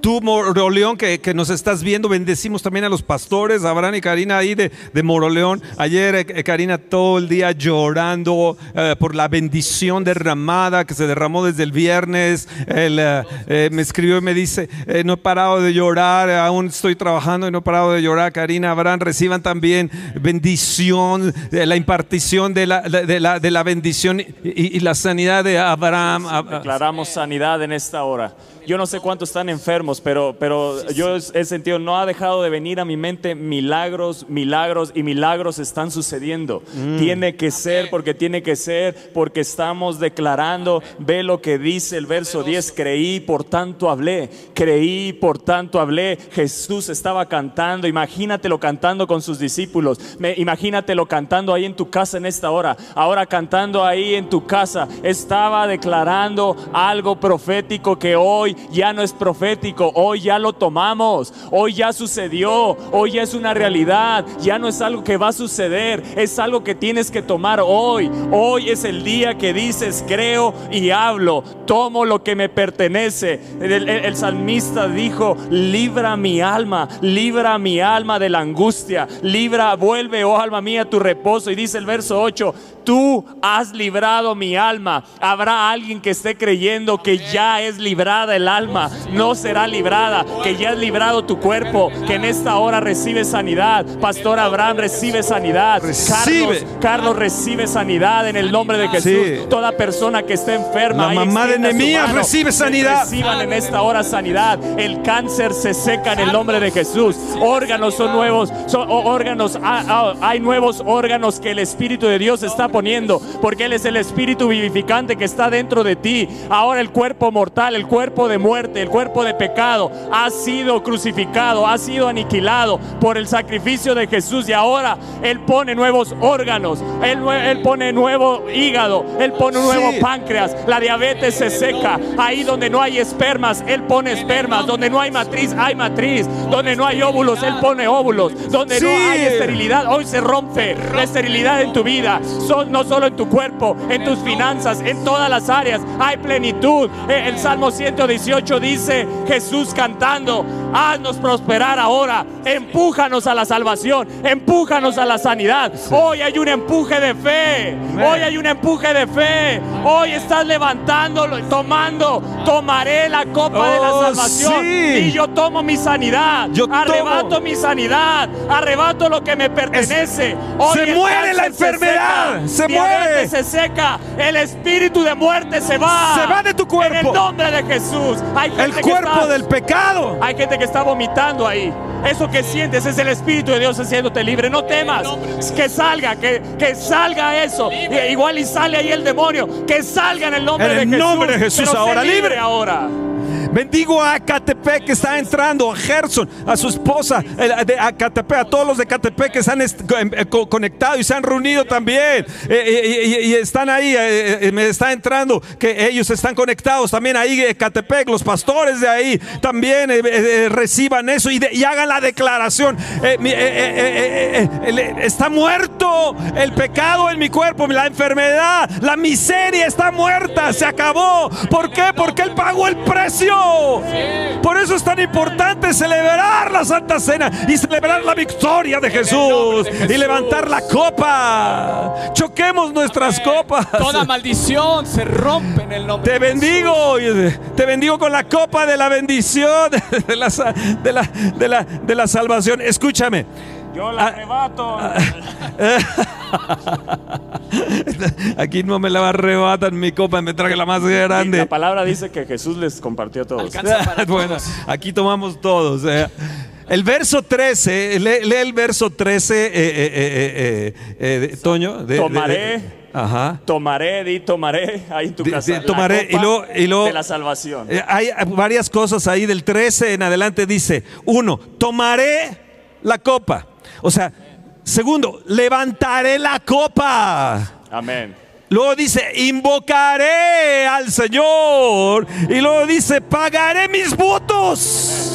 Tú, Moroleón, que, que, nos estás viendo, bendecimos también a los pastores, Abraham y Karina ahí de, de Moroleón. Ayer eh, Karina todo el día llorando eh, por la bendición derramada que se derramó desde el viernes. Él, eh, me escribió y me dice, no he parado de llorar, aún estoy trabajando y no he parado de llorar. Karina, Abraham, reciban también bendición, la impartición de la, de la, de la bendición y, y, la sanidad de Abraham. Declaramos sanidad en esta hora. Yo no sé cuántos están enfermos, pero, pero yo he sentido, no ha dejado de venir a mi mente milagros, milagros y milagros están sucediendo. Mm. Tiene que ser porque tiene que ser, porque estamos declarando, ve lo que dice el verso 10, creí, por tanto hablé, creí, por tanto hablé. Jesús estaba cantando, imagínatelo cantando con sus discípulos, imagínatelo cantando ahí en tu casa en esta hora, ahora cantando ahí en tu casa, estaba declarando algo profético que hoy ya no es profético, hoy ya lo tomamos, hoy ya sucedió, hoy ya es una realidad, ya no es algo que va a suceder, es algo que tienes que tomar hoy. Hoy es el día que dices, creo y hablo, tomo lo que me pertenece. El, salmista dijo, libra mi alma, libra mi alma de la angustia, libra, vuelve, oh alma mía, tu reposo. Y dice el verso 8, tú has librado mi alma. Habrá alguien que esté creyendo que ya es librada el alma, no será librada, que ya has librado tu cuerpo, que en esta hora recibe sanidad. Pastor Abraham recibe sanidad. Carlos, Carlos recibe sanidad en el nombre de Jesús. Toda persona que esté enferma, la mamá de Nehemías recibe sanidad. Reciban en esta hora sanidad. El cáncer se seca en el nombre de Jesús. Órganos son nuevos, son órganos, hay nuevos órganos que el Espíritu de Dios está poniendo, porque Él es el Espíritu vivificante que está dentro de ti. Ahora el cuerpo mortal, el cuerpo de muerte, el cuerpo de pecado, ha sido crucificado, ha sido aniquilado por el sacrificio de Jesús. Y ahora Él pone nuevos órganos, Él, él pone nuevo hígado, Él pone un nuevo páncreas, la diabetes se seca, ahí donde no hay espermas, Él pone espermas, donde no hay matriz, hay matriz, donde no hay óvulos, Él pone óvulos, donde no hay esterilidad, hoy se rompe la esterilidad en tu vida, no solo en tu cuerpo, en tus finanzas, en todas las áreas, hay plenitud. El Salmo 100 versículo 18 dice Jesús cantando, haznos prosperar ahora, empújanos a la salvación, empújanos a la sanidad. Hoy hay un empuje de fe, hoy hay un empuje de fe, hoy estás levantándolo, tomando, tomaré la copa de la Oh, salvación sí. y yo tomo mi sanidad, Yo arrebato tomo. mi sanidad, arrebato lo que me pertenece. Hoy se muere la se enfermedad, se muere. se seca, el espíritu de muerte se va. Se va de tu cuerpo. En el nombre de Jesús. Hay gente El que cuerpo está- del pecado. Hay gente que está vomitando ahí. Eso que sientes es el Espíritu de Dios haciéndote libre. No temas. Que salga, que, que salga eso. Y- Igual y sale ahí el demonio. Que salga en el nombre En de el Jesús. nombre de Jesús, ahora libre. ahora. Bendigo a Catepec que está entrando, a Gerson, a su esposa, de- a Catepec, a todos los de Catepec que se han em- eh, co- conectado y se han reunido también. Eh, y, están ahí, eh, me está entrando que ellos están conectados también ahí, eh, Catepec, los pastores de ahí también reciban eso y, hagan la declaración. Está muerto el pecado en mi cuerpo, la enfermedad, la miseria está muerta, se acabó. ¿Por qué? Porque Él pagó el precio. Por eso es tan importante celebrar la Santa Cena y celebrar la victoria de Jesús y levantar la copa. Choquemos nuestras copas. Toda maldición se rompe en el nombre Te de Jesús. bendigo, te bendigo con la copa de la bendición, de la, de la, de la, de la salvación. Escúchame. Yo la Ah, arrebato. Aquí no me la arrebatan mi copa, me traje la más grande. La palabra dice que Jesús les compartió a todos. Para bueno, todos. aquí tomamos todos. eh. El verso 13, lee, lee el verso 13, eh, eh, eh, eh, eh, de- Toño. de- de- Tomaré. ajá. Tomaré, di tomaré ahí en tu casa. tomaré, y luego- y luego- de la salvación. Eh, hay varias cosas ahí del 13 en adelante dice, uno, tomaré la copa. O sea, segundo, levantaré la copa. Amén. Luego dice, invocaré al Señor. Y luego dice, pagaré mis votos.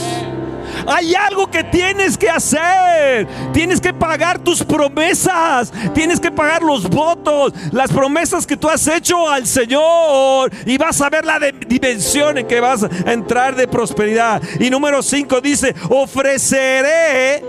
Hay algo que tienes que hacer. Tienes que pagar tus promesas. Tienes que pagar los votos. Las promesas que tú has hecho al Señor. Y vas a ver la dimensión en que vas a entrar de prosperidad. Y número 5 dice, ofreceré. eh,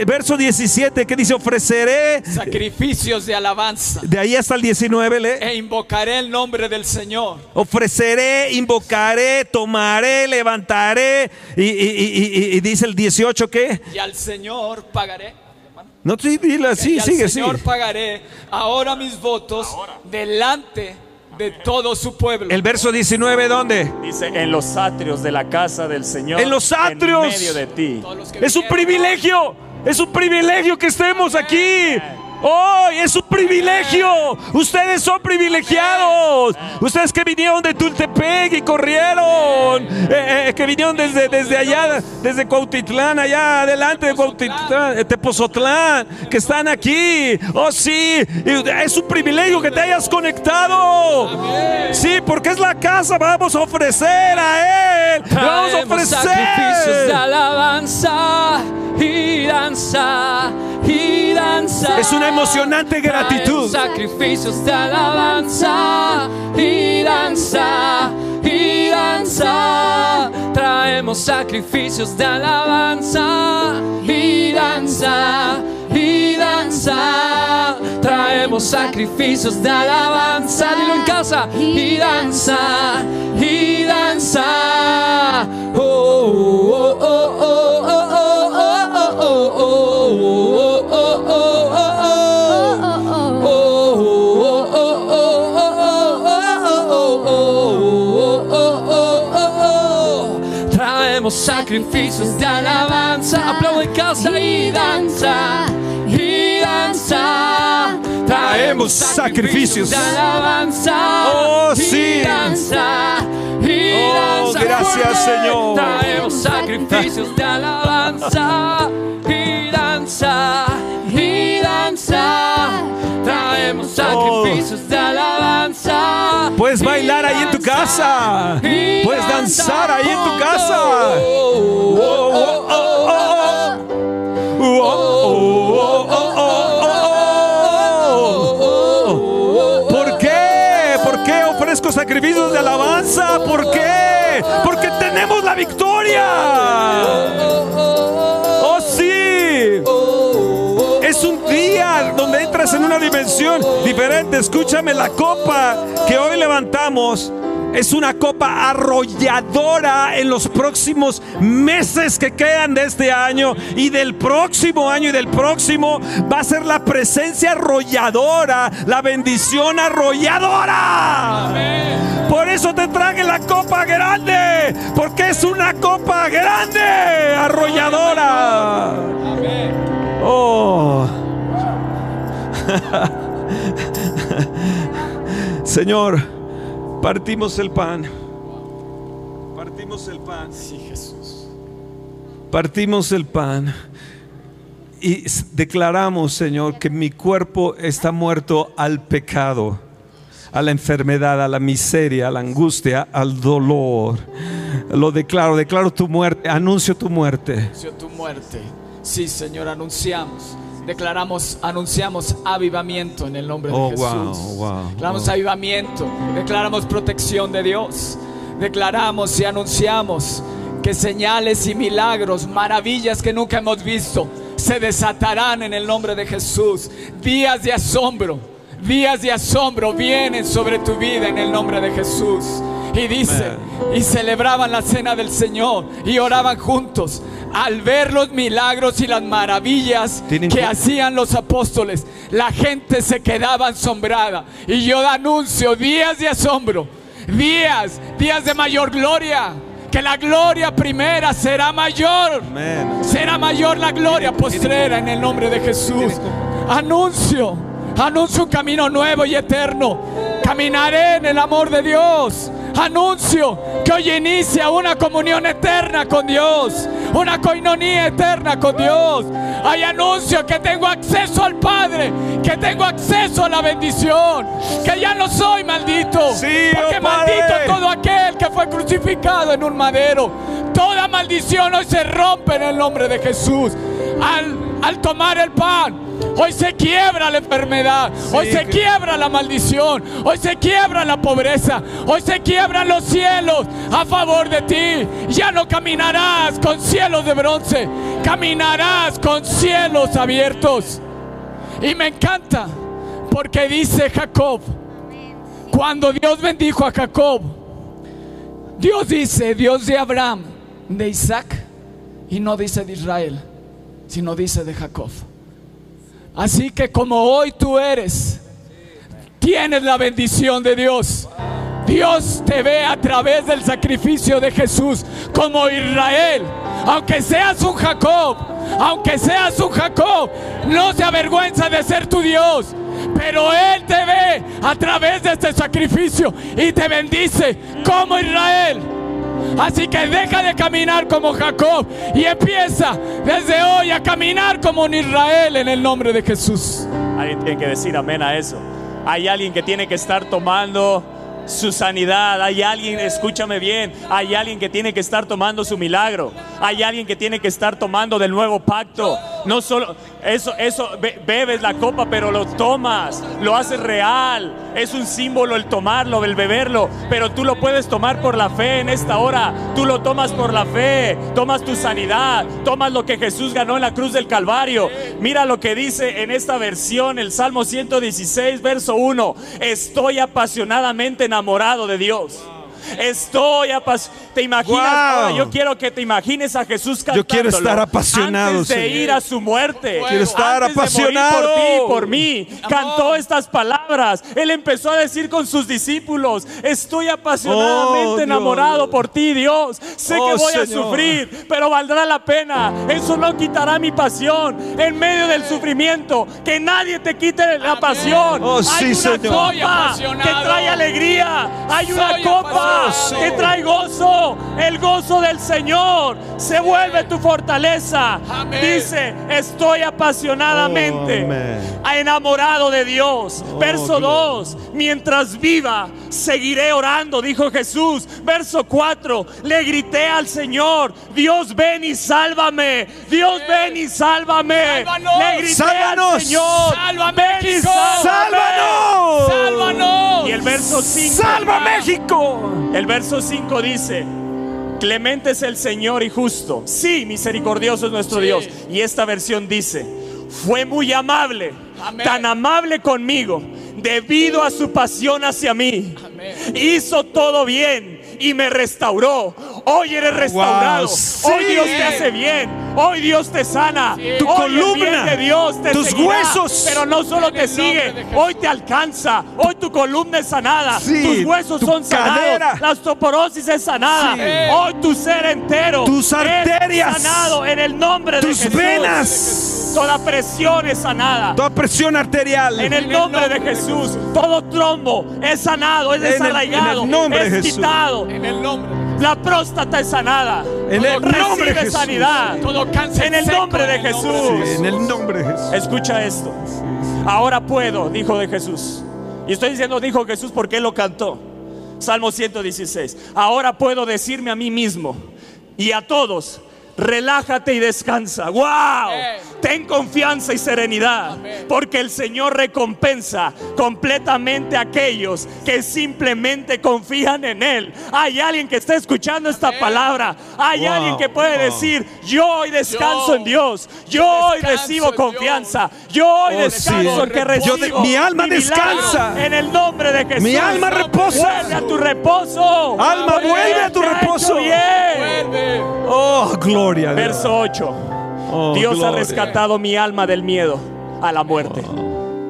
eh, verso 17 que dice, ofreceré. Sacrificios de alabanza. De ahí hasta el 19, lee. E invocaré el nombre del Señor. Ofreceré, invocaré, tomaré, levantaré. Y, y- y- y- y dice el 18 que. Y al Señor pagaré. No, sí, dile así, y al sigue, Señor pagaré ahora mis votos delante de todo su pueblo. El verso 19, ¿dónde? Dice, en los atrios de la casa del Señor. En los atrios. En medio de ti. Es un privilegio, es un privilegio que estemos aquí. Hoy es un privilegio. Ustedes son privilegiados. Ustedes que vinieron de Tultepec y corrieron. Eh, eh, que vinieron desde, desde allá, desde Cuautitlán, allá adelante de Cuautitlán, Tepozotlán, que están aquí. Oh, sí. Es un privilegio que te hayas conectado. Sí, porque es la casa. Vamos a ofrecer a Él. Vamos a Traemos sacrificios de ofrecer. alabanza y danza y danza. Es una emocionante gratitud. Sacrificios de alabanza y danza y danza. Traemos sacrificios de alabanza y danza y danza. Traemos sacrificios de alabanza. Dilo en casa y danza y danza. Oh, oh, oh, oh, oh, sacrificios de alabanza. Aplaude casa y danza. Y danza. Traemos sacrificios. de alabanza. Oh, y sí. danza. Y Oh, danza. gracias, Señor. Traemos sacrificios de alabanza. Y danza. Y danza. Sacrificios de alabanza. Puedes bailar ahí en tu casa. Puedes danzar ahí en tu casa. ¿Por qué? ¿Por qué ofrezco sacrificios de alabanza? ¿Por qué? Porque tenemos la victoria. Entras en una dimensión diferente. Escúchame, la copa que hoy levantamos es una copa arrolladora en los próximos meses que quedan de este año y del próximo año y del próximo va a ser la presencia arrolladora, la bendición arrolladora. Por eso te traje la copa grande, porque es una copa grande, arrolladora. Oh. Señor. Partimos el pan. Partimos el pan. Sí, Jesús. Partimos el pan. Y declaramos, Señor, que mi cuerpo está muerto al pecado, a la enfermedad, a la miseria, a la angustia, al dolor. Lo declaro, declaro tu muerte, anuncio tu muerte. Anuncio tu muerte. Sí, Señor, anunciamos declaramos, anunciamos avivamiento en el nombre de oh, Jesús. declaramos avivamiento, declaramos protección de Dios, declaramos y anunciamos que señales y milagros, maravillas que nunca hemos visto, se desatarán en el nombre de Jesús. Días de asombro, días de asombro vienen sobre tu vida en el nombre de Jesús. Y dice, y celebraban la cena del Señor y oraban juntos al ver los milagros y las maravillas que hacían los apóstoles. La gente se quedaba asombrada. Y yo anuncio días de asombro, días, días de mayor gloria. Que la gloria primera será mayor. Será mayor la gloria postrera en el nombre de Jesús. Anuncio, anuncio un camino nuevo y eterno. Caminaré en el amor de Dios Anuncio que hoy inicia una comunión eterna con Dios, una coinonía eterna con Dios. Hay anuncio que tengo acceso al Padre, que tengo acceso a la bendición, que ya no soy maldito, porque oh maldito todo aquel que fue crucificado en un madero. Toda maldición hoy se rompe en el nombre de Jesús. Al, al tomar el pan, Hoy se quiebra la enfermedad. Hoy se quiebra la maldición. Hoy se quiebra la pobreza. Hoy se quiebran los cielos a favor de ti. Ya no caminarás con cielos de bronce. Caminarás con cielos abiertos. Y me encanta porque dice Jacob, cuando Dios bendijo a Jacob, Dios dice, Dios de Abraham, de Isaac, y no dice de Israel, sino dice de Jacob. Así que como hoy tú eres, tienes la bendición de Dios. Dios te ve a través del sacrificio de Jesús como Israel. Aunque seas un Jacob, aunque seas un Jacob, no se avergüenza de ser tu Dios. Pero Él te ve a través de este sacrificio y te bendice como Israel. Así que deja de caminar como Jacob y empieza desde hoy a caminar como un Israel en el nombre de Jesús. Alguien tiene que decir amén a eso. Hay alguien que tiene que estar tomando su sanidad. Hay alguien, escúchame bien, hay alguien que tiene que estar tomando su milagro. Hay alguien que tiene que estar tomando del nuevo pacto. No solo eso, eso, bebes la copa, pero lo tomas, lo haces real. Es un símbolo el tomarlo, el beberlo, pero tú lo puedes tomar por la fe en esta hora. Tú lo tomas por la fe, tomas tu sanidad, tomas lo que Jesús ganó en la cruz del Calvario. Mira lo que dice en esta versión, el Salmo 116, verso 1. Estoy apasionadamente enamorado de Dios. Estoy apasionado. ¿Te imaginas? Yo quiero que te imagines a Jesús cantando. Yo quiero estar apasionado. Antes de ir a su muerte. Quiero estar apasionado. por ti, por mí. Cantó estas palabras. Él empezó a decir con sus discípulos: Estoy apasionadamente oh, enamorado por ti, Dios. Sé que oh, voy a sufrir, pero valdrá la pena. Eso no quitará mi pasión en medio del sufrimiento. Que nadie te quite la pasión. Oh, Hay una copa que trae alegría. Hay una copa que trae gozo el gozo del Señor se vuelve tu fortaleza. Dice, estoy apasionadamente oh, enamorado de Dios. Oh, Verso 2, mientras viva, seguiré orando, dijo Jesús. Verso 4, le grité al Señor, Dios ven y sálvame. Dios ven y sálvame. Le grité al Señor, sálvame, ven sálvanos. Sálvanos. Y el verso 5. Salva México. El verso 5 dice, Clemente es el Señor y justo. Sí, misericordioso es nuestro Sí. Dios. Y esta versión dice, fue muy amable, Amén. tan amable conmigo, debido a su pasión hacia mí. Amén. Hizo todo bien y me restauró. Hoy eres restaurado. sí. Hoy Dios te hace bien. Hoy Dios te sana. Tu Hoy columna, de Dios te tus seguirá. huesos. Pero no solo te sigue, de hoy te alcanza. Hoy tu columna es sanada. Sí, tus huesos tu son sanados. La osteoporosis es sanada. Hoy tu ser entero Tus es arterias. sanado en el nombre de Tus Jesús. venas. Toda presión es sanada. Toda presión arterial. En el nombre de Jesús, todo trombo es sanado, es desarraigado, de es quitado. En el nombre de La próstata es sanada. En el Recibe nombre de Jesús. sanidad. Todo cáncer En el nombre de Jesús. En el nombre de Jesús. Escucha esto. Ahora puedo, dijo de Jesús. Y estoy diciendo dijo Jesús porque él lo cantó. Salmo 116. Ahora puedo decirme a mí mismo y a todos, relájate y descansa. ¡Wow! Ten confianza y serenidad, porque el Señor recompensa completamente a aquellos que simplemente confían en Él. Hay alguien que está escuchando esta palabra. Hay Wow, alguien que puede wow. decir, yo hoy descanso Yo- en Dios. Yo hoy recibo confianza. Yo hoy Oh, descanso sí. en que Yo recibo. de- mi alma descansa. En el nombre de Jesús. Mi alma reposa. Vuelve a tu reposo. Alma, vuelve a tu reposo. hecho bien. Vuelve. Oh, gloria a Dios. Verso 8. Oh, Dios ha rescatado mi alma del miedo a la muerte.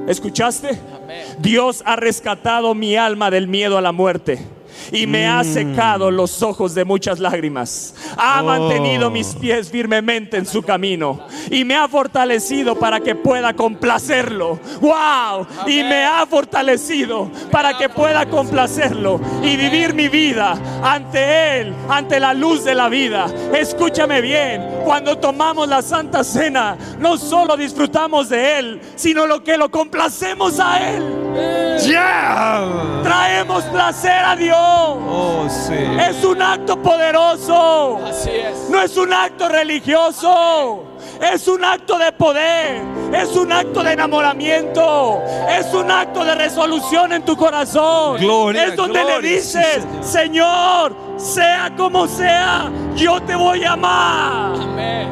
¿Escuchaste? Amén. Dios ha rescatado mi alma del miedo a la muerte. Y me ha secado los ojos de muchas lágrimas. Ha Oh. mantenido mis pies firmemente en su camino. Y me ha fortalecido para que pueda complacerlo. ¡Wow! Y me ha fortalecido para que pueda complacerlo. Y vivir mi vida ante Él, ante la luz de la vida. Escúchame bien. Cuando tomamos la Santa Cena, no solo disfrutamos de Él, sino lo que lo complacemos a Él. Yeah. Traemos placer a Dios. Oh, sí. Es un acto poderoso. Así es. No es un acto religioso. Es un acto de poder. Es un acto de enamoramiento. Es un acto de resolución en tu corazón. Gloria, es donde gloria, le dices, sí, Señor, sea como sea, yo te voy a amar. Amén.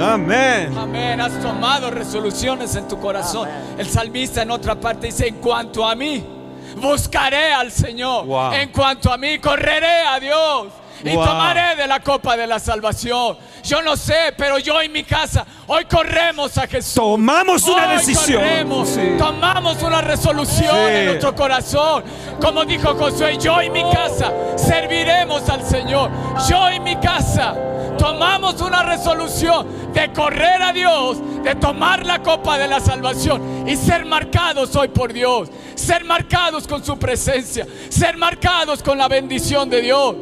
Amén. Amén. Has tomado resoluciones en tu corazón. El salmista en otra parte dice, en cuanto a mí, buscaré al Señor. Wow. En cuanto a mí, correré a Dios. Y Wow. tomaré de la copa de la salvación. Yo no sé, pero yo y mi casa, hoy corremos a Jesús. Tomamos una Hoy decisión. corremos, Sí. tomamos una resolución Sí. en nuestro corazón. Como dijo Josué, yo y mi casa serviremos al Señor. Yo y mi casa tomamos una resolución de correr a Dios, de tomar la copa de la salvación y ser marcados hoy por Dios. Ser marcados con su presencia, ser marcados con la bendición de Dios.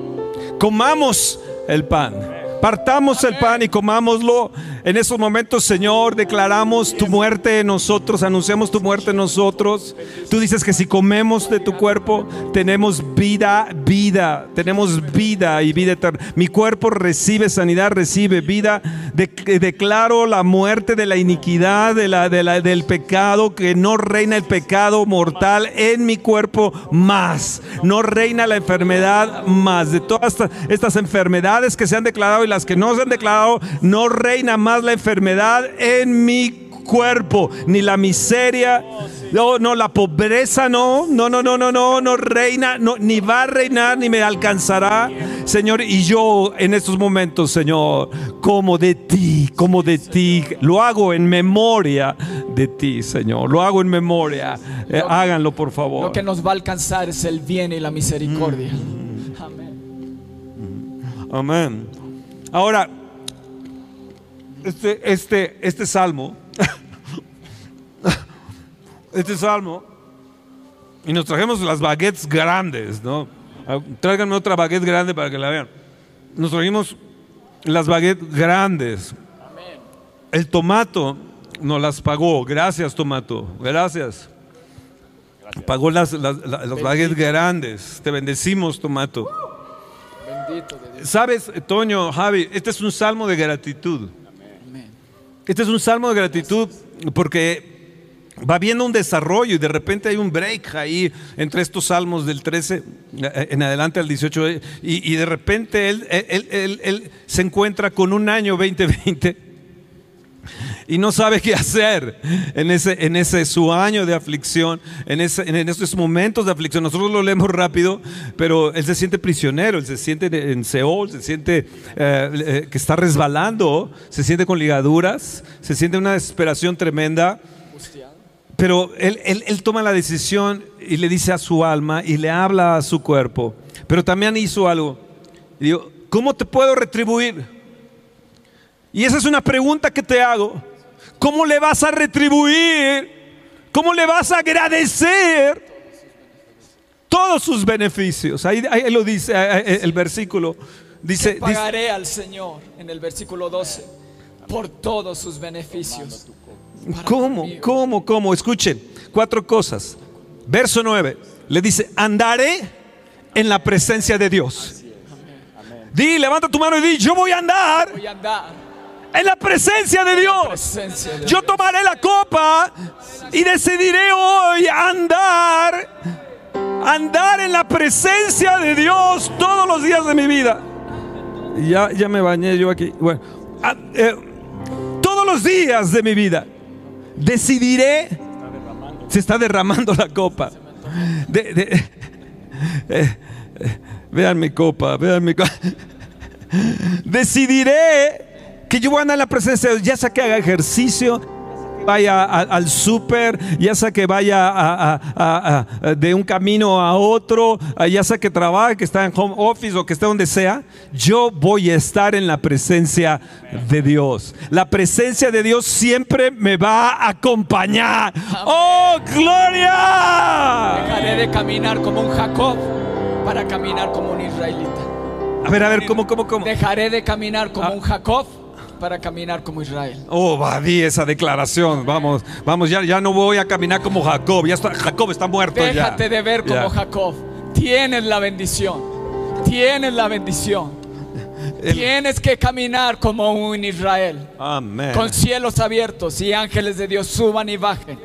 Comamos el pan. Partamos el pan y comámoslo. En esos momentos, Señor, declaramos tu muerte en nosotros, anunciamos tu muerte en nosotros. Tú dices que si comemos de tu cuerpo, tenemos vida, vida, tenemos vida y vida eterna. Mi cuerpo recibe sanidad, recibe vida. De- declaro la muerte de la iniquidad, de la, de la- del pecado, que no reina el pecado mortal en mi cuerpo más. No reina la enfermedad más. De todas estas enfermedades que se han declarado y las que no se han declarado, no reina más la enfermedad en mi cuerpo, ni la miseria, no, no, la pobreza no, no, no, no, no, no, no reina, no, ni va a reinar, ni me alcanzará, Señor. Y yo en estos momentos, Señor, como de ti, como de ti, lo hago en memoria de ti, Señor, lo hago en memoria. Eh, háganlo, por favor. Lo que nos va a alcanzar es el bien y la misericordia. Mm. Amén. Amén. Ahora, este, este, este salmo, este salmo, y nos trajimos las baguettes grandes, ¿no? Ah, Tráiganme otra baguette grande para que la vean. Nos trajimos las baguettes grandes. El tomato nos las pagó. Gracias, tomato. Gracias. Pagó las, las, las- las baguettes grandes. Te bendecimos, tomato. Bendito. Sabes, Toño, Javi, este es un salmo de gratitud. Este es un salmo de gratitud porque va viendo un desarrollo y de repente hay un break ahí entre estos salmos del 13 eh, en adelante al 18 y, y de repente él, él, se encuentra con un año 2020 y no sabe qué hacer en ese, en ese su año de aflicción, en, ese, en esos momentos de aflicción. Nosotros lo leemos rápido, pero él se siente prisionero, él se siente en Seol, se siente eh, eh, que está resbalando, se siente con ligaduras, se siente una desesperación tremenda. Pero él, él, él, toma la decisión y le dice a su alma y le habla a su cuerpo. Pero también hizo algo. Y digo, ¿cómo te puedo retribuir? Y esa es una pregunta que te hago. ¿Cómo le vas a retribuir? ¿Cómo le vas a agradecer todos sus beneficios? Ahí, ahí lo dice el versículo. Dice, pagaré dice, al Señor en el versículo 12 por todos sus beneficios. ¿Cómo? ¿Cómo? ¿Cómo? Escuchen, cuatro cosas. Verso 9, le dice, andaré en la presencia de Dios. Di, levanta tu mano y di, yo voy a andar. Voy a andar en la presencia de Dios. Yo tomaré la copa y decidiré hoy andar, andar en la presencia de Dios todos los días de mi vida. Ya, ya me bañé yo aquí. Bueno, ah, eh, todos los días de mi vida decidiré. Se está derramando la copa. De, de, eh, eh, vean mi copa, vean mi copa. Decidiré que yo voy a andar en la presencia de Dios, ya sea que haga ejercicio, vaya a, al súper, ya sea que vaya a, de un camino a otro, ya sea que trabaje, que está en home office o que esté donde sea, yo voy a estar en la presencia de Dios. La presencia de Dios siempre me va a acompañar. ¡Oh, gloria! Dejaré de caminar como un Jacob para caminar como un israelita. A ver, a ver, ¿cómo, cómo, cómo? Dejaré de caminar como un Jacob para caminar como Israel. Oh, va, di esa declaración. Vamos, vamos, ya, ya no voy a caminar como Jacob. Ya está, Jacob está muerto. Déjate ya. de ver como Ya. Jacob. Tienes la bendición. Tienes la bendición. El- Tienes que caminar como un Israel. Amén. Con cielos abiertos y ángeles de Dios suban y bajen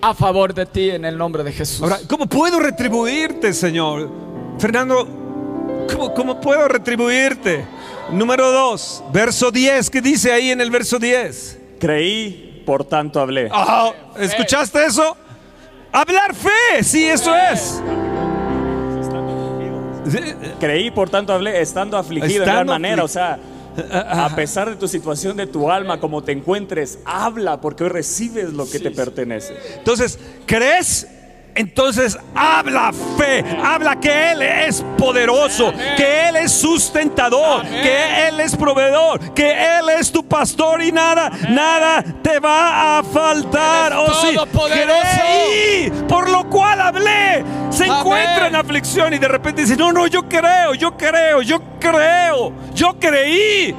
a favor de ti en el nombre de Jesús. Ahora, ¿cómo puedo retribuirte, Señor? Fernando, ¿cómo, cómo puedo retribuirte? Número 2, verso 10, ¿qué dice ahí en el verso 10? Creí, por tanto hablé. Ah, ¿Escuchaste eso? Hablar fe, sí, eso es. Creí, por tanto hablé, estando afligido de gran manera. O sea, a pesar de tu situación, de tu alma, como te encuentres, habla porque hoy recibes lo que te pertenece. Entonces, ¿crees? Entonces habla fe, habla que Él es poderoso, que Él es sustentador, Amén. que Él es proveedor, que Él es tu pastor y nada, nada te va a faltar. Él Oh sí, creí, por lo cual hablé. Se encuentra en aflicción y de repente dice, no, no, yo creo, yo creo, yo creo, yo creí.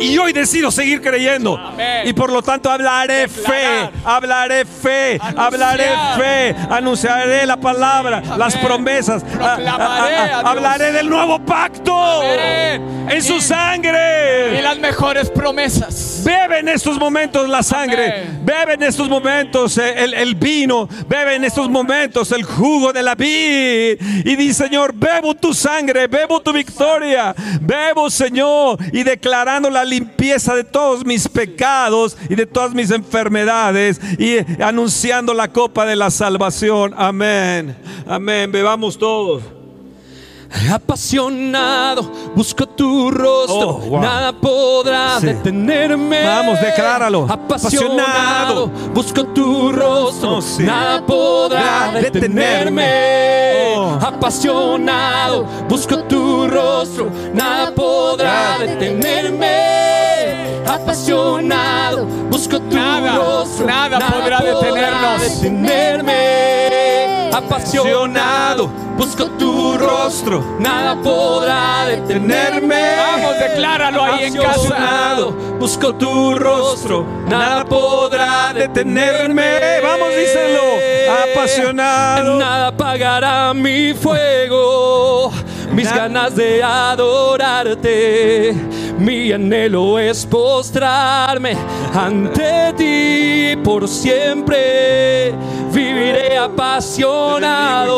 Y hoy decido seguir creyendo. Amén. Y por lo tanto hablaré fe, hablaré fe, Anunciar. hablaré fe, anunciaré la palabra, Amén. las promesas. A hablaré del nuevo pacto Amén. en su sangre. Y las mejores promesas. Bebe en estos momentos la sangre, bebe en estos momentos eh, el, el vino, bebe en estos momentos el jugo de la vid. Y di, Señor, bebo tu sangre, bebo tu victoria, bebo, Señor, y declarando la limpieza de todos mis pecados y de todas mis enfermedades y anunciando la copa de la salvación. Amén, amén, bebamos todos. Apasionado, busco tu rostro, Oh, wow. nada podrá Sí. detenerme. Vamos, decláralo. Apasionado, busco tu rostro, Oh, sí. nada podrá Detenerme. detenerme. Oh. Apasionado, busco tu rostro, nada podrá detenerme. Apasionado, busco tu Nada, rostro, nada podrá detenernos. detenerme. Apasionado, busco tu rostro, nada podrá detenerme. Vamos, decláralo ahí en casa. Apasionado, busco tu rostro, nada podrá detenerme. Vamos, díselo. Apasionado. Nada apagará mi fuego, mis Na- ganas de adorarte, Mi anhelo es postrarme ante ti por siempre. Viviré apasionado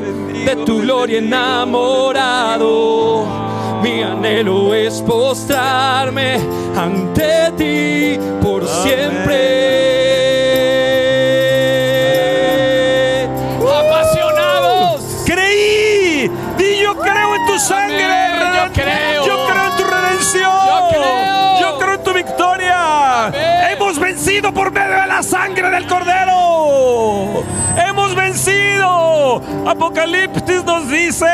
de tu gloria enamorado. Mi anhelo es postrarme ante ti por siempre. Por medio de la sangre del Cordero. Hemos vencido. Apocalipsis nos dice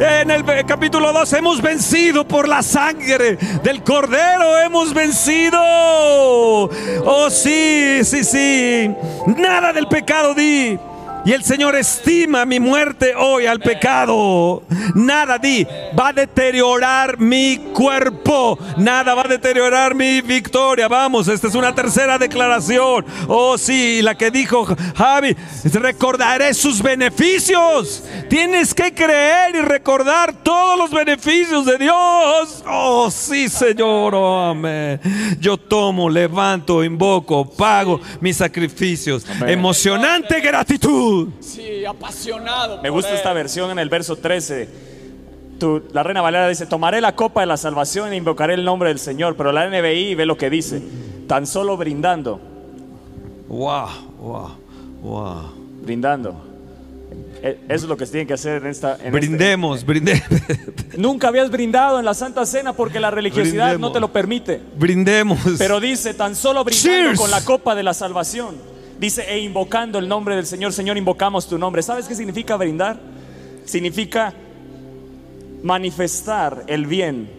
en el capítulo 2, hemos vencido por la sangre del Cordero. Hemos vencido. Oh sí, sí, sí. Nada del pecado di. Y el Señor estima mi muerte hoy al pecado. Nada di, va a deteriorar mi cuerpo. Nada va a deteriorar mi victoria. Vamos, esta es una tercera declaración. Oh, sí, la que dijo Javi, recordaré sus beneficios. Tienes que creer y recordar todos los beneficios de Dios. Oh, sí, Señor. Oh, amén. Yo tomo, levanto, invoco, pago mis sacrificios. Emocionante gratitud. Sí, apasionado. Me gusta él. esta versión en el verso 13. Tu- la Reina Valera dice, tomaré la copa de la salvación e invocaré el nombre del Señor. Pero la NBI ve lo que dice. Tan solo brindando, Wow, wow, wow. brindando. Eh, Eso es lo que se tiene que hacer en esta... en este- Brindemos, brindemos. Nunca habías brindado en la Santa Cena porque la religiosidad Brindemos. no te lo permite. Brindemos. Pero dice, tan solo brindando Cheers. con la copa de la salvación. Dice, e invocando el nombre del Señor, Señor, invocamos tu nombre. ¿Sabes qué significa brindar? Significa manifestar el bien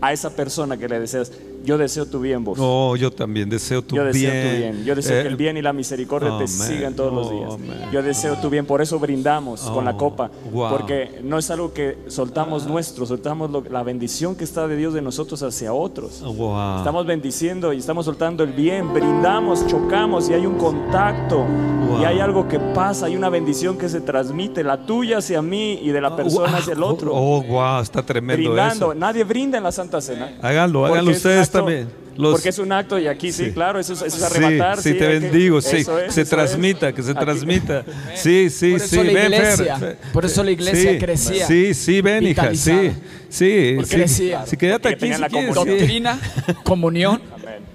a esa persona que le deseas. Yo deseo tu bien, vos. Oh, yo también deseo tu Yo deseo bien. tu bien. Yo deseo que el bien y la misericordia te sigan todos los Oh, días. Yo deseo tu bien. Por eso brindamos con la Oh, copa. wow. Porque no es algo que soltamos nuestro, soltamos lo- la bendición que está de Dios de nosotros hacia otros. oh, wow. Estamos bendiciendo y estamos soltando el bien, brindamos, chocamos y hay un contacto Wow. y hay algo que pasa, hay una bendición que se transmite, la tuya hacia mí y de la persona Wow. hacia el otro. Oh, wow, está tremendo brindando, eso. nadie brinda en la Santa Cena. Háganlo, háganlo ustedes también. Los- Porque es un acto y aquí sí, Sí. claro, eso es, eso es Sí, arrebatar. sí, te hay que- bendigo, sí, eso es, se eso transmita, es. que se Aquí- transmita. Sí, sí, Por sí, eso ven, iglesia, por eso la iglesia Sí, crecía, Sí, sí, ven, hija, sí, sí. Porque sí. crecía. Sí, quédate aquí si quieres. Doctrina, comunión,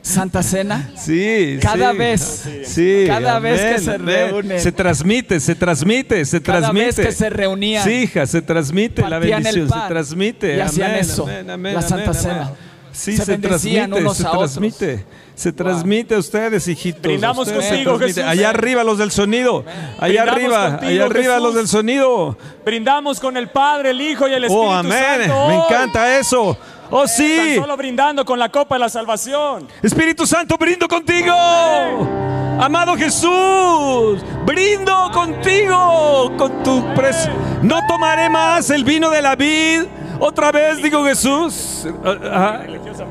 Santa Cena. Sí, Cada sí. vez, Sí, cada vez que se amén. reúnen. Se transmite, se transmite, se Cada transmite. vez que se reunían, Sí, hija, se transmite la el bendición, pan se transmite. y hacían Amén, eso, amén, amén, la Santa amén, Cena. Sí, Se transmite, unos se a otros. transmite. Se transmite a ustedes, hijitos. Brindamos ustedes contigo. Jesús. Allá arriba los del sonido. Allá Brindamos arriba, contigo, allá arriba Jesús. los del sonido. Brindamos con el Padre, el Hijo y el Espíritu Oh, amén. Santo. Me encanta eso. Oh, sí. Tan solo brindando con la copa de la salvación. Espíritu Santo, brindo contigo. Amado Jesús, brindo contigo, con tu pres. No tomaré más el vino de la vid. Otra vez digo Jesús.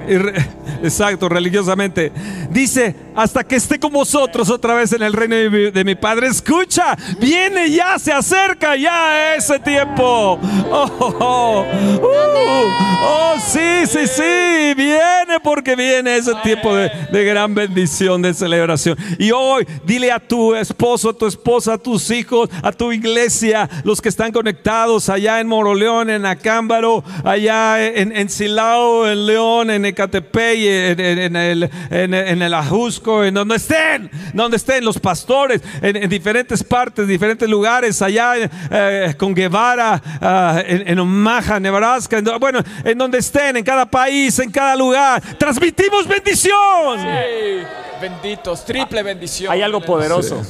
Re- Exacto, religiosamente. Dice, hasta que esté con vosotros otra vez en el reino de mi, Padre. Escucha, viene ya, se acerca ya ese tiempo. Oh, oh, oh. Uh, oh, sí, sí, sí, viene porque viene ese tiempo de gran bendición, de celebración. Y hoy dile a tu esposo, a tu esposa, a tus hijos, a tu iglesia, los que están conectados allá en Moroleón, en Acámbaro, allá en, en Silao, en León, en Ecatepec, y en, en- en el, en, en el Ajusco, en donde estén, donde estén los pastores, en, en diferentes partes, diferentes lugares, allá eh, con Guevara, ah, en, en Omaha, Nebraska, en do- bueno, en donde estén, en cada país, en cada lugar, transmitimos bendición. Sí, benditos, triple bendición. Hay algo poderoso.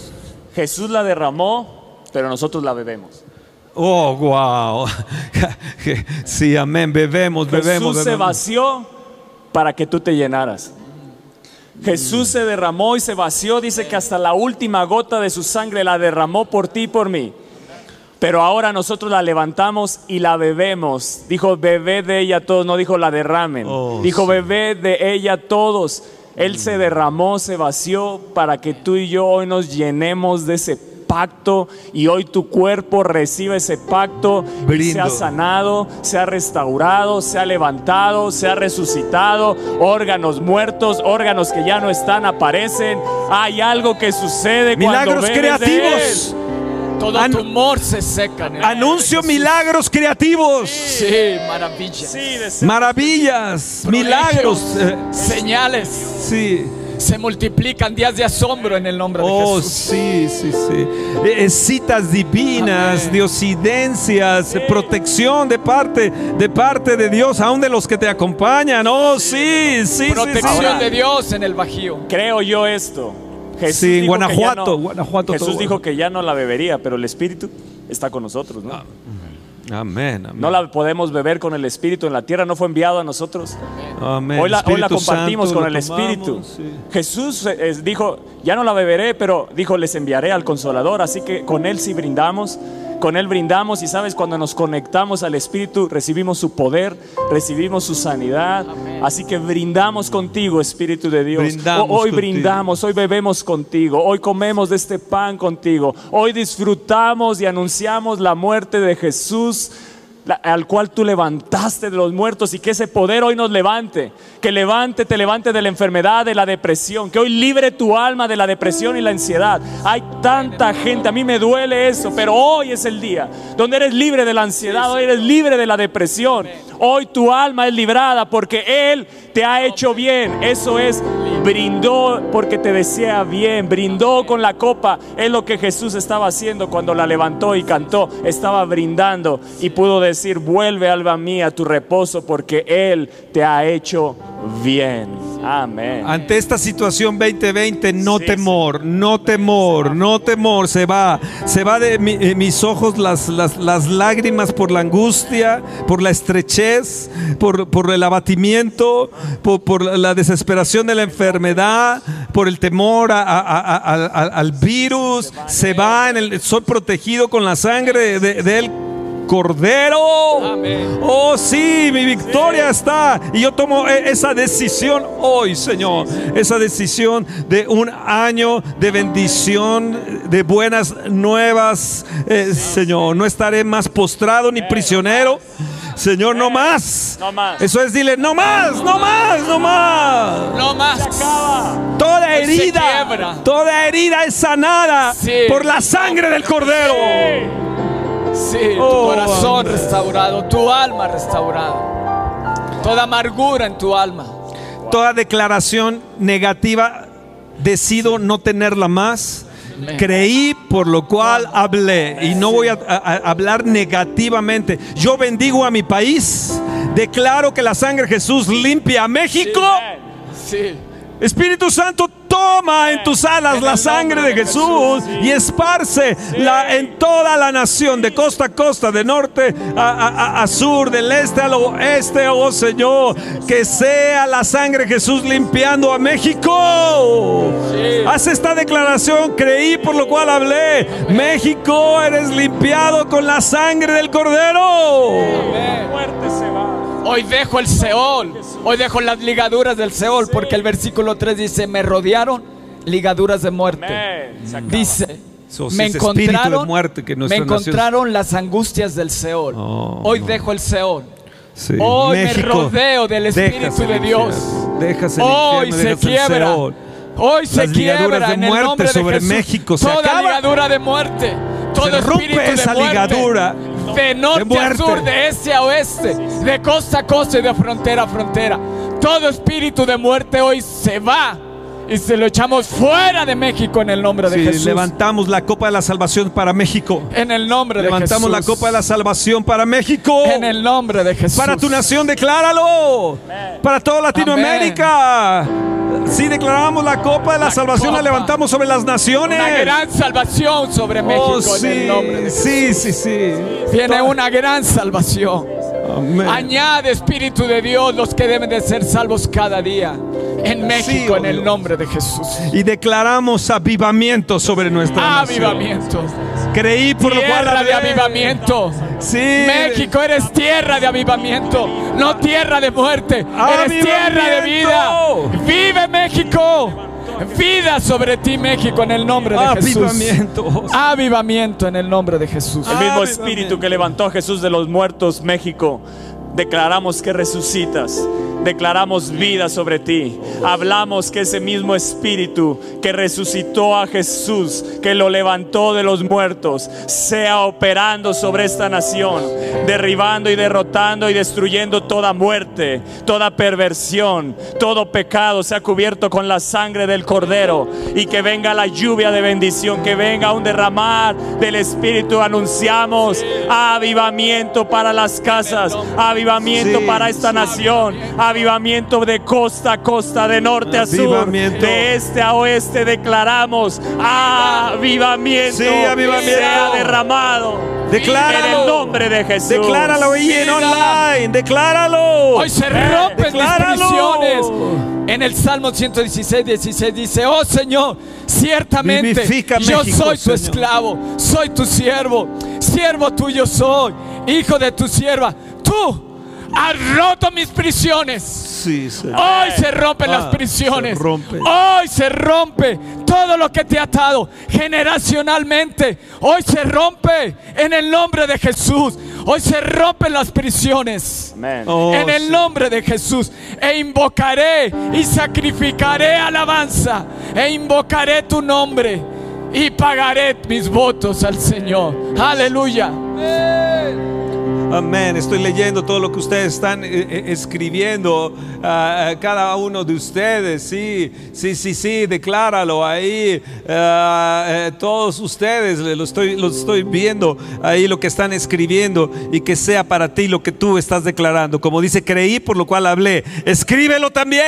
Jesús la derramó, pero nosotros la bebemos. Oh, wow. Sí, amén. Bebemos, bebemos. Jesús se bebemos. vació para que tú te llenaras. Jesús se derramó y se vació, dice que hasta la última gota de su sangre la derramó por ti y por mí. Pero ahora nosotros la levantamos y la bebemos. Dijo, bebé de ella todos, no dijo la derramen. Oh, dijo, sí. bebé de ella todos. Él se derramó, se vació para que tú y yo hoy nos llenemos de ese pacto y hoy tu cuerpo recibe ese pacto y se ha sanado, se ha restaurado, se ha levantado, se ha resucitado, órganos muertos, órganos que ya no están aparecen. Hay algo que sucede cuando Milagros de creativos. Él. Todo An- tumor se seca. en el nombre Anuncio de milagros creativos. Sí, maravilla. Sí, Maravillas, milagros. eh, Señales. sí. Se multiplican días de asombro en el nombre de Oh, Jesús. sí, sí, sí. Eh, eh, citas divinas, Amén. diosidencias, eh, protección de parte, de parte de Dios, aún de los que te acompañan. Oh, sí, sí, sí. sí. Protección de Dios en el Bajío. Creo yo esto. Jesús Sí, Guanajuato, no- Guanajuato Jesús todo dijo bueno. que ya no la bebería, pero el Espíritu está con nosotros, ¿no? Amén, amén. No la podemos beber con el Espíritu en la tierra, no fue enviado a nosotros. Amén. Hoy la, hoy la Espíritu compartimos Santo, con el tomamos, Espíritu. sí. Jesús eh, dijo, ya no la beberé, pero dijo, les enviaré al Consolador. Así que con Él sí brindamos, con Él brindamos y sabes, cuando nos conectamos al Espíritu, recibimos su poder, recibimos su sanidad. Así que brindamos contigo, Espíritu de Dios. Brindamos hoy contigo. brindamos, hoy bebemos contigo, hoy comemos de este pan contigo, hoy disfrutamos y anunciamos la muerte de Jesús al cual tú levantaste de los muertos y que ese poder hoy nos levante, que levante, te levante de la enfermedad, de la depresión, que hoy libre tu alma de la depresión y la ansiedad. Hay tanta gente, a mí me duele eso, pero hoy es el día donde eres libre de la ansiedad, hoy eres libre de la depresión. Hoy tu alma es librada porque Él te ha hecho bien. Eso es, brindó porque te desea bien, brindó con la copa. Es lo que Jesús estaba haciendo cuando la levantó y cantó. Estaba brindando y pudo decir, vuelve alma mía tu reposo porque Él te ha hecho bien. Amén. Ante esta situación 2020, no Sí, temor, no temor, no temor, se va, se va de mi- eh, mis ojos las, las, las lágrimas por la angustia, por la estrechez, por, por el abatimiento, por, por la desesperación de la enfermedad, por el temor a- a- a- a- a- al virus, se va, en el, soy protegido con la sangre de- del Cordero. Amén. Oh, sí, mi victoria está. Y yo tomo e- esa decisión hoy, Señor. Esa decisión de un año de bendición, de buenas nuevas, eh, Señor. No estaré más postrado ni prisionero. Señor, no más. No más. Eso es, dile, no más, no más, no más. No más. Toda Hoy se herida, toda herida es sanada Sí. por la sangre del Cordero. Sí, tu Oh, corazón amén. restaurado, tu alma restaurada. Toda amargura en tu alma. Toda declaración negativa, decido no tenerla más. Creí, por lo cual hablé. Y no voy a, a- a hablar negativamente. Yo bendigo a mi país. Declaro que la sangre de Jesús limpia a México. Sí. Espíritu Santo, toma en tus alas la sangre de Jesús y esparce la, en toda la nación, de costa a costa, de norte a, a- a- a sur, del este al oeste, oh Señor. Que sea la sangre de Jesús limpiando a México. Sí. Haz esta declaración, creí por lo cual hablé. México, eres limpiado con la sangre del Cordero. Va. Hoy dejo el Seol. Hoy dejo las ligaduras del Seol. Porque el versículo 3 dice: Me rodearon ligaduras de muerte. Dice. So, si me de encontraron, muerte que me nuestra nación- encontraron las angustias del Seol. Oh, Hoy no. dejo el Seol. Sí. Hoy me rodeo del Espíritu de Dios. infierno, Hoy se quiebra. Seol. Hoy se Las quiebra de en el nombre de sobre Jesús. México se Toda acaba. ligadura de muerte. Todo Se rompe espíritu esa de muerte. ligadura De norte de a sur, de este a oeste, de costa a costa y de frontera a frontera. Todo espíritu de muerte hoy se va y se lo echamos fuera de México en el nombre de Sí, Jesús. levantamos la copa de la salvación para México. En el nombre de Levantamos la Jesús. copa de la salvación para México. En el nombre de Jesús. Para tu nación, decláralo. Para toda Latinoamérica. Sí, declaramos la copa de la, La salvación, la copa. levantamos sobre las naciones. Una gran salvación sobre México Oh, en el nombre de sí, Jesús. sí, sí, sí. Viene una gran salvación. Amén. Añade Espíritu de Dios los que deben de ser salvos cada día. En México, oh en el nombre de Jesús. Y declaramos avivamiento sobre nuestra nación. Avivamiento. Creí por lo cual Tierra de hablé. avivamiento. Sí. México, eres tierra de avivamiento, no tierra de muerte. Eres tierra de vida. Vive México. Vida sobre ti, México, en el nombre de Jesús. Avivamiento. Avivamiento en el nombre de Jesús. El mismo Avivamiento. espíritu que levantó a Jesús de los muertos, México, declaramos que resucitas. Declaramos vida sobre ti. Hablamos que ese mismo espíritu que resucitó a Jesús, que lo levantó de los muertos, sea operando sobre esta nación, derribando y derrotando y destruyendo toda muerte, toda perversión, todo pecado sea cubierto con la sangre del Cordero y que venga la lluvia de bendición, que venga un derramar del Espíritu. Anunciamos avivamiento para las casas, avivamiento Sí, para esta nación, avivamiento de costa a costa, de norte a sur, Avivamiento. de este a oeste. Declaramos avivamiento, Sí, avivamiento. sea derramado Decláralo. en el nombre de Jesús. Decláralo ahí en online. Decláralo. Hoy se rompen mis decláralo. prisiones. En el Salmo 116, 16 dice, oh Señor, ciertamente Vivifica yo México, soy tu Señor. esclavo, soy tu siervo, siervo tuyo soy, hijo de tu sierva. Tú has roto mis prisiones. Sí, Señor. Hoy se rompen Ah, las prisiones. se rompe. Hoy se rompe todo lo que te ha atado generacionalmente. Hoy se rompe en el nombre de Jesús. Hoy se rompen las prisiones. Amén. Oh, en el sí. nombre de Jesús. E invocaré y sacrificaré alabanza. E invocaré tu nombre. Y pagaré mis votos al Señor. Aleluya. Amén. Estoy leyendo todo lo que ustedes están eh, eh, escribiendo. ah, ah, cada uno de ustedes. Sí, sí, sí, sí. Decláralo ahí. Ah, eh, todos ustedes lo estoy, lo estoy viendo ahí lo que están escribiendo y que sea para ti lo que tú estás declarando. Como dice, creí por lo cual hablé. Escríbelo también.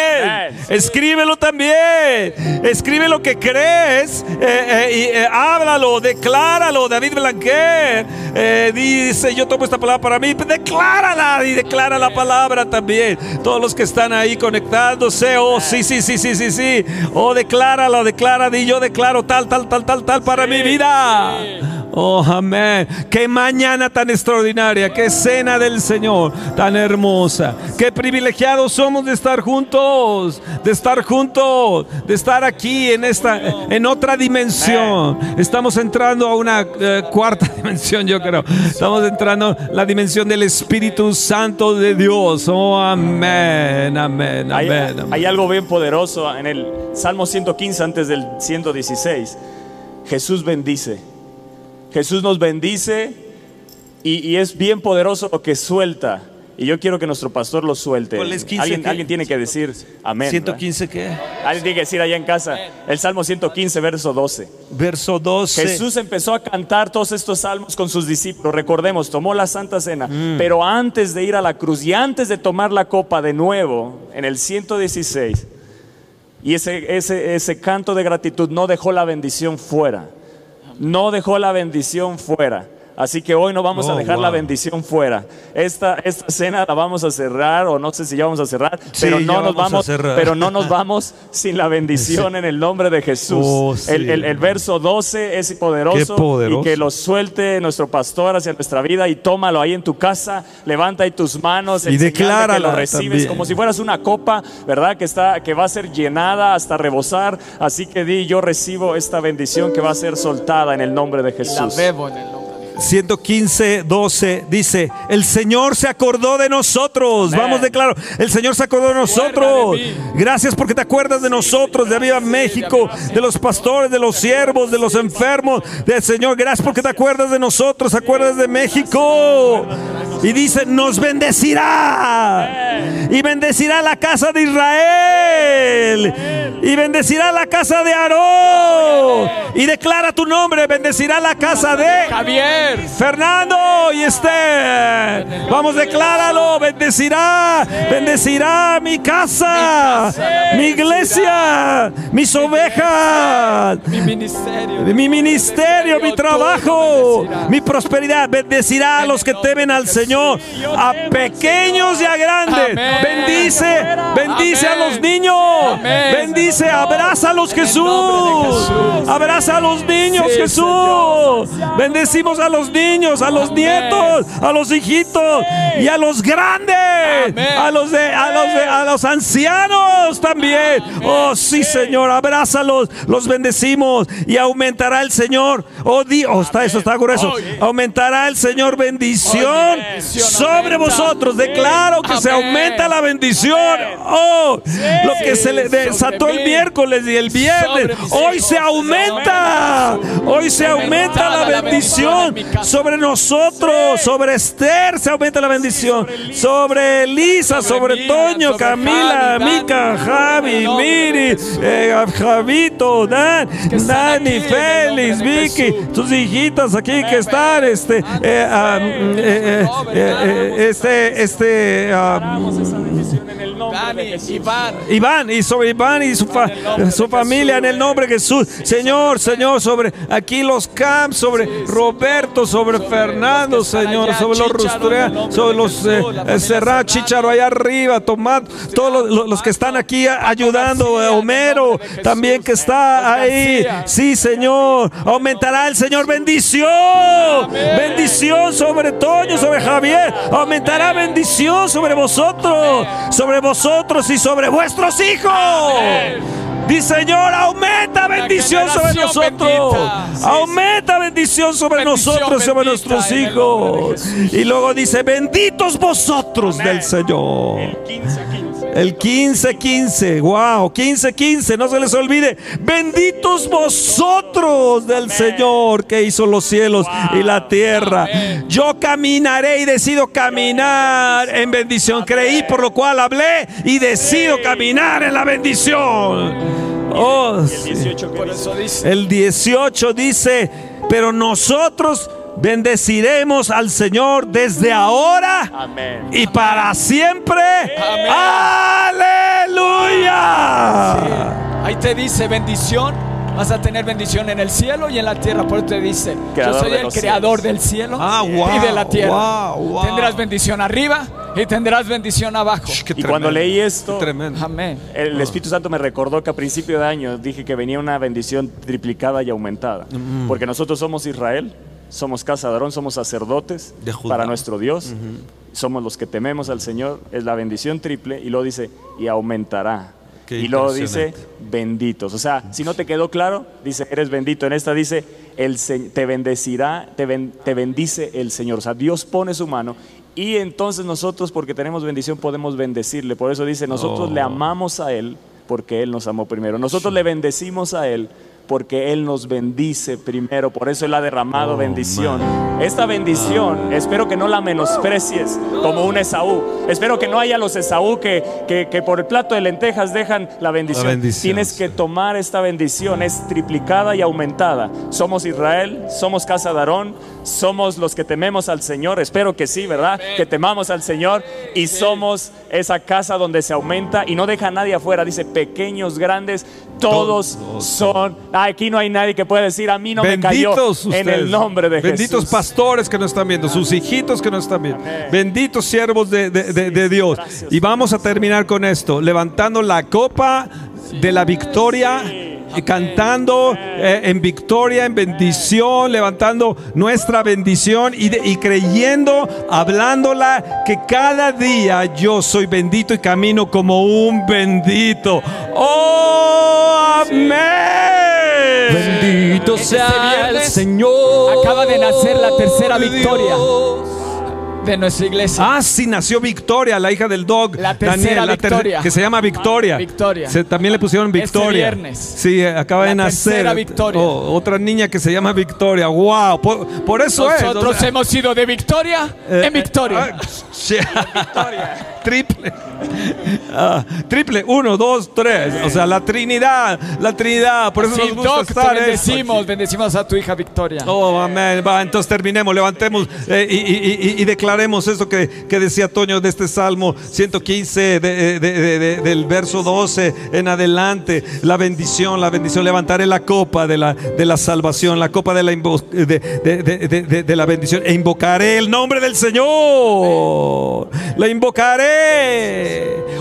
Escríbelo también. Escribe lo que crees eh, eh, y eh, háblalo, decláralo. David Blanquer dice: Yo tomo esta palabra para mí. Declárala y declara la palabra también. Todos los que están ahí conectándose, oh, sí, sí, sí, sí, sí, sí. Oh, decláralo, declara, di yo declaro tal, tal, tal, tal, tal para mi vida. Oh, amén. Qué mañana tan extraordinaria, qué cena del Señor tan hermosa. Qué privilegiados somos de estar juntos, de estar juntos, de estar aquí en esta, en otra dimensión. Estamos entrando a una eh, cuarta dimensión, yo creo. Estamos entrando a la dimensión del Espíritu Santo de Dios. Oh, amén, amén, Hay, amén. amén. hay algo bien poderoso en el Salmo 115 antes del 116. Jesús bendice. Jesús nos bendice y, y es bien poderoso lo que suelta. Y yo quiero que nuestro pastor lo suelte. ¿Cuál es 15 Alguien, tiene que decir amén. ¿verdad? 115 qué? Alguien tiene que decir allá en casa. El Salmo 115, verso 12. Verso 12. Jesús empezó a cantar todos estos salmos con sus discípulos. Recordemos, tomó la Santa Cena. Pero antes de ir a la cruz y antes de tomar la copa de nuevo, en el 116, y ese, ese, ese canto de gratitud no dejó la bendición fuera. No dejó la bendición fuera. Así que hoy no vamos a Oh, dejar la bendición fuera. Esta, esta cena la vamos a cerrar, o no sé si ya vamos a cerrar, Sí, pero no nos vamos a vamos, cerrar. pero no nos vamos sin la bendición en el nombre de Jesús. Oh, sí. el, el- el verso 12 es poderoso, y que lo suelte nuestro pastor hacia nuestra vida y tómalo ahí en tu casa, levanta ahí tus manos Y señal de que lo recibes también. como si fueras una copa, ¿verdad? Que está que va a ser llenada hasta rebosar, así que di yo recibo esta bendición que va a ser soltada en el nombre de La Jesús. bebo en el nombre de Jesús. 115, 12 dice, el Señor se acordó de nosotros. Amén. Vamos de claro, el Señor se acordó de nosotros. Gracias porque te acuerdas de nosotros, de Viva México, de los pastores, de los siervos, de los enfermos, del Señor. Gracias porque te acuerdas de nosotros, te acuerdas de México. Y dice, nos bendecirá. Y bendecirá la casa de Israel. Y bendecirá la casa de Aarón. Y declara tu nombre, bendecirá la casa de Javier. Fernando y Esther. Vamos, decláralo. Bendecirá, bendecirá mi casa, mi iglesia, mis ovejas, Mi ministerio. mi ministerio, mi trabajo, mi prosperidad. Bendecirá a los que temen al Señor, a pequeños y a grandes. Bendice, bendice a los niños, bendice dice, abrázalos Jesús. Abraza a los niños Jesús. Bendecimos a los niños, a los nietos, a los hijitos y a los grandes, a los de, a los de, a los ancianos también. Oh sí Señor, abrázalos, los bendecimos y aumentará el Señor. Oh Dios, oh, está eso está grueso. Aumentará el Señor bendición sobre vosotros. Declaro que se aumenta la bendición. Oh, lo que se le desató el miércoles y el viernes, hoy se aumenta. Hoy se aumenta la bendición. sobre nosotros, sobre Esther se aumenta la bendición, sobre Elisa, sobre Toño, Camila, Mica, Javi, Miri, eh, Javito, Dan, Dani, Félix, Vicky, tus hijitas aquí que están, este, eh, ah, eh, Iván. Iván. Y sobre Iván y su, su familia en el nombre de Jesús. Señor, Señor, sobre aquí los camps, sobre Roberto, sobre Fernando, Señor, sobre los Rustrea, sobre los eh, Serrat, Chicharo allá arriba, Tomás, todos los, que están aquí ayudando, Homero, también que está ahí. Sí, Señor, aumentará el Señor bendición, bendición sobre Toño, sobre Javier, aumentará bendición sobre vosotros, sobre vosotros y sobre vuestros hijos. Dice Señor, aumenta bendición sobre nosotros. Aumenta bendición sobre nosotros y sobre nuestros hijos. Y luego dice, benditos vosotros del Señor. El 15-15, wow, 15-15, no se les olvide. Benditos vosotros del Señor que hizo los cielos y la tierra. Yo caminaré y decido caminar en bendición. Creí por lo cual hablé y decido caminar en la bendición. Oh, el 18 dice, pero nosotros Bendeciremos al Señor desde ahora y para siempre. Aleluya. Ahí te dice bendición. Vas a tener bendición en el cielo y en la tierra. Por eso te dice, yo soy el creador del cielo ah, y de la tierra. Tendrás bendición arriba y tendrás bendición abajo. y cuando leí esto, Amén. el Espíritu Santo me recordó que a principio de año dije que venía una bendición triplicada y aumentada. Mm. Porque nosotros somos Israel somos casa de Aarón, somos sacerdotes para nuestro Dios, somos los que tememos al Señor, es la bendición triple, y luego dice, y aumentará. y luego dice, benditos. O sea, si no te quedó claro, dice, eres bendito. En esta dice, el, te bendecirá, te, te bendice el Señor. O sea, Dios pone su mano y entonces nosotros, porque tenemos bendición, podemos bendecirle. Por eso dice, nosotros le oh. amamos a Él porque Él nos amó primero. Nosotros le bendecimos a Él porque Él nos bendice primero, por eso Él ha derramado oh, bendición. Esta bendición, espero que no la menosprecies como un Esaú. Espero que no haya los Esaú que, que, por el plato de lentejas dejan la bendición. Tienes que tomar esta bendición, es triplicada y aumentada. Somos Israel, somos casa de Aarón, somos los que tememos al Señor, espero que sí, ¿verdad? Que temamos al Señor y somos esa casa donde se aumenta y no deja a nadie afuera, dice pequeños, grandes, todos son. Aquí no hay nadie que pueda decir a mí no me cayó en el nombre de Jesús. Benditos pastores que nos están viendo, sus hijitos que nos están viendo. Benditos siervos de, Dios. y vamos a terminar con esto, levantando la copa de la victoria cantando eh, en victoria, en bendición, levantando nuestra bendición y, y, creyendo, hablándola, que cada día yo soy bendito y camino como un bendito. ¡Oh, amén! Bendito este sea el Señor. Acaba de nacer la tercera victoria de nuestra iglesia. Ah, sí, nació Victoria, la hija del dog. La tercera Victoria. que se llama Victoria. Victoria. también le pusieron este Victoria. Este viernes. Sí, acaba de nacer. Victoria. Oh, otra niña que se llama Victoria. Wow, por, eso es. Nosotros hemos ido de Victoria en eh, Victoria. victoria. Triple. Ah, triple, uno, dos, tres. O sea, la Trinidad, la Trinidad. Por eso nos gusta estar. Bendecimos, bendecimos a tu hija Victoria. Oh, amén. Va, entonces terminemos, levantemos eh, y, y, declaremos eso que, que, decía Toño de este Salmo 115, del verso 12 en adelante. La bendición, la bendición. Levantaré la copa de la, de la salvación, la copa de la, de, la bendición. E invocaré el nombre del Señor. La invocaré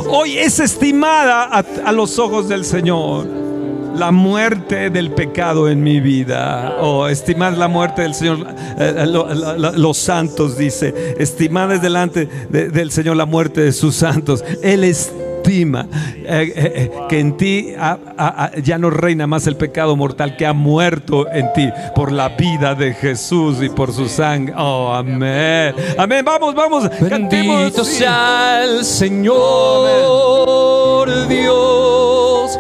Hoy es estimada a, los ojos del Señor la muerte del pecado en mi vida. Oh, estimad la muerte del Señor. Eh, eh, los santos, dice. Estimad delante del Señor la muerte de sus santos. Él estima eh, que en ti ya no reina más el pecado mortal que ha muerto en ti por la vida de Jesús y por su sangre. Oh, amén. Amén. Vamos, vamos. Bendito sea el Señor Dios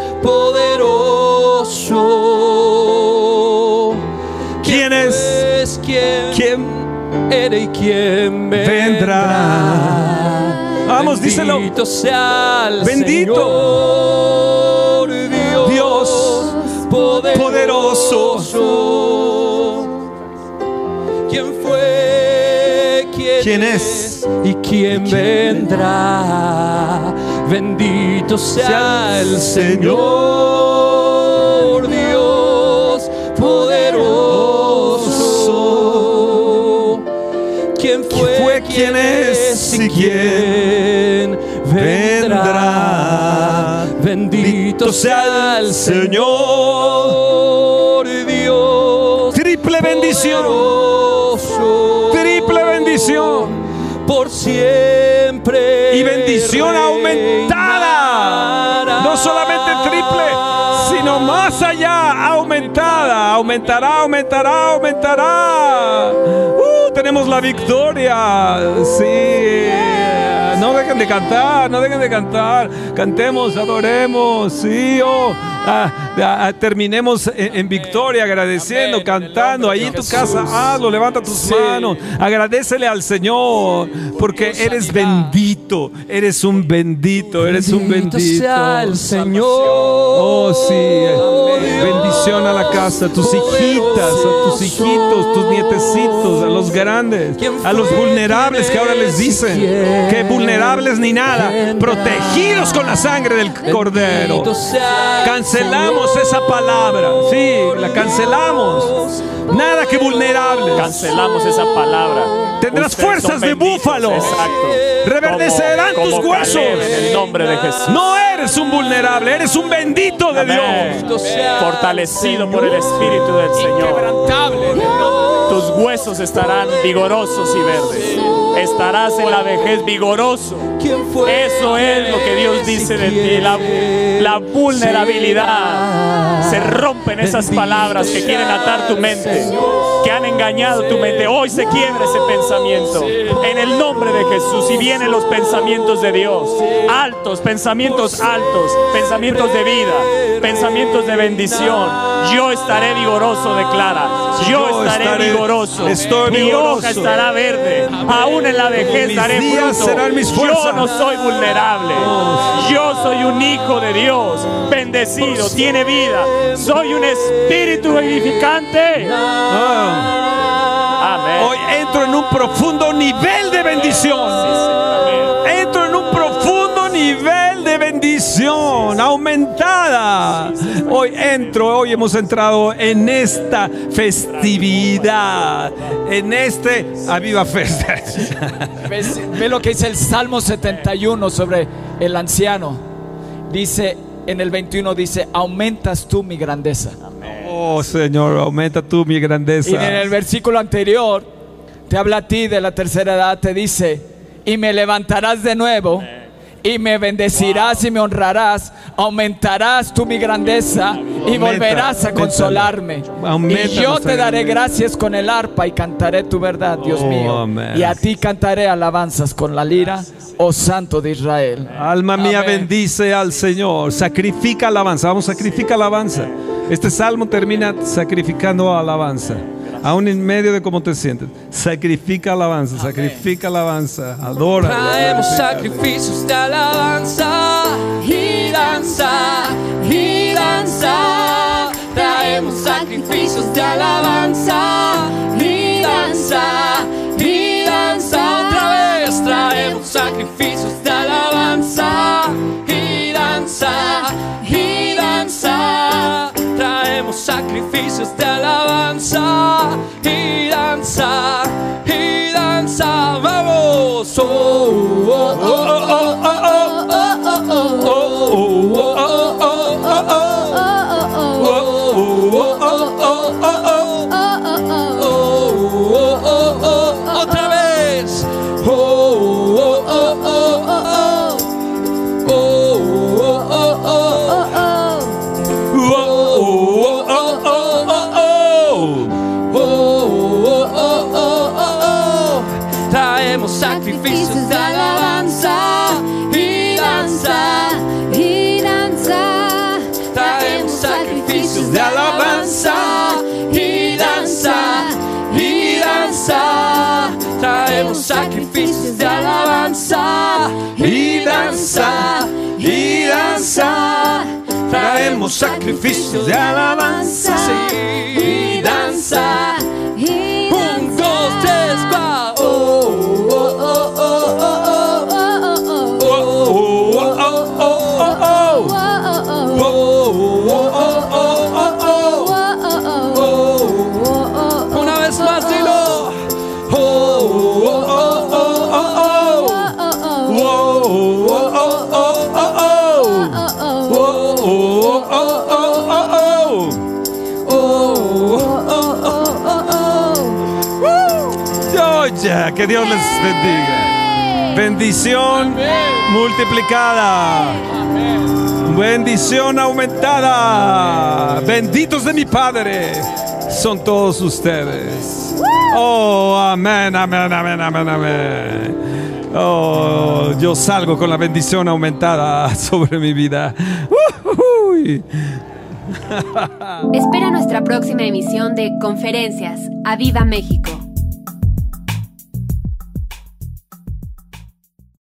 ¿Quién es? ¿Quién? ¿Quién? Eres y quién vendrá? Vamos, díselo. Bendito sea el Bendito. Señor Dios, poderoso. ¿Quién fue? ¿Quién, ¿Quién es? ¿Y quién, vendrá? Bendito sea el Señor ¿Quién es? ¿Y quién vendrá? Bendito sea el Señor Dios. Triple bendición. Triple bendición por siempre. Y bendición aumentada. No solamente triple, sino más allá, aumentada. Aumentará, aumentará, aumentará. Uh, tenemos la victoria. Sí. No dejen de cantar, no dejen de cantar. Cantemos, adoremos. Sí, oh. Ah, ah, terminemos en, victoria, agradeciendo, cantando. Ahí en tu casa, hazlo, levanta tus manos. Agradecele al Señor, porque eres bendito. Eres un bendito, eres un bendito. sea el Señor. Oh, sí. Bendición a la casa, a tus hijitas, a tus hijitos, tus nietecitos, a los grandes, a los vulnerables que ahora les dicen que vulnerables ni nada, protegidos con la sangre del Cordero. Cancelamos esa palabra. Sí, la cancelamos. Nada que vulnerable. Cancelamos esa palabra. Tendrás fuerzas de búfalo. Exacto. Reverdecerán tus huesos. En el nombre de Jesús. No eres un vulnerable, eres un bendito de Dios. Fortalecido por el Espíritu del Señor. Tus huesos estarán vigorosos y verdes. Estarás en la vejez vigoroso. Eso es lo que Dios dice de ti. La, la vulnerabilidad. Se rompen esas palabras que quieren atar tu mente, que han engañado tu mente. Hoy se quiebra ese pensamiento. En el nombre de Jesús. Y vienen los pensamientos de Dios. Altos, pensamientos altos, pensamientos de vida, pensamientos de bendición. Yo estaré vigoroso, declara. Yo estaré vigoroso. Mi hoja estará verde. Aún en la vejez daré fruto. Yo no soy vulnerable. Yo soy un hijo de Dios, bendecido, tiene vida. Soy un espíritu edificante. Amén. Hoy entro en un profundo nivel de bendición. Entro en un profundo nivel de bendición aumentada. Hoy entro, hoy hemos entrado en esta festividad, en este Aviva Festa. Ve lo que dice el Salmo 71 sobre el anciano. Dice en el 21 dice, aumentas tú mi grandeza. Oh Señor, aumenta tú mi grandeza. Y en el versículo anterior te habla a ti de la tercera edad, te dice, y me levantarás de nuevo y me bendecirás y me honrarás, aumentarás tú mi grandeza y volverás a consolarme. y yo te daré gracias con el arpa y cantaré tu verdad, Dios oh, mío. Y a ti cantaré alabanzas con la lira, oh Santo de Israel. Alma mía bendice al Señor, sacrifica alabanza, vamos, sacrifica alabanza. Este salmo termina sacrificando alabanza aún en medio de cómo te sientes. Sacrifica alabanza, sacrifica alabanza, adora. Traemos sacrificios de alabanza y danza, y danza. Traemos sacrificios de alabanza y danza, y danza. Otra vez traemos sacrificios de alabanza y danza, y danza. Sacrificios de alabanza y danza, y danza. Vamos. oh, oh, oh, alabanza y danza, y danza. Traemos sacrificios de alabanza y danza. y Un, que Dios les bendiga. Bendición multiplicada. Bendición aumentada. Benditos de mi Padre son todos ustedes. Oh, amén, amén, amén, amén, amén. Oh, yo salgo con la bendición aumentada sobre mi vida. Uy. Espera nuestra próxima emisión de Conferencias. ¡A Viva México!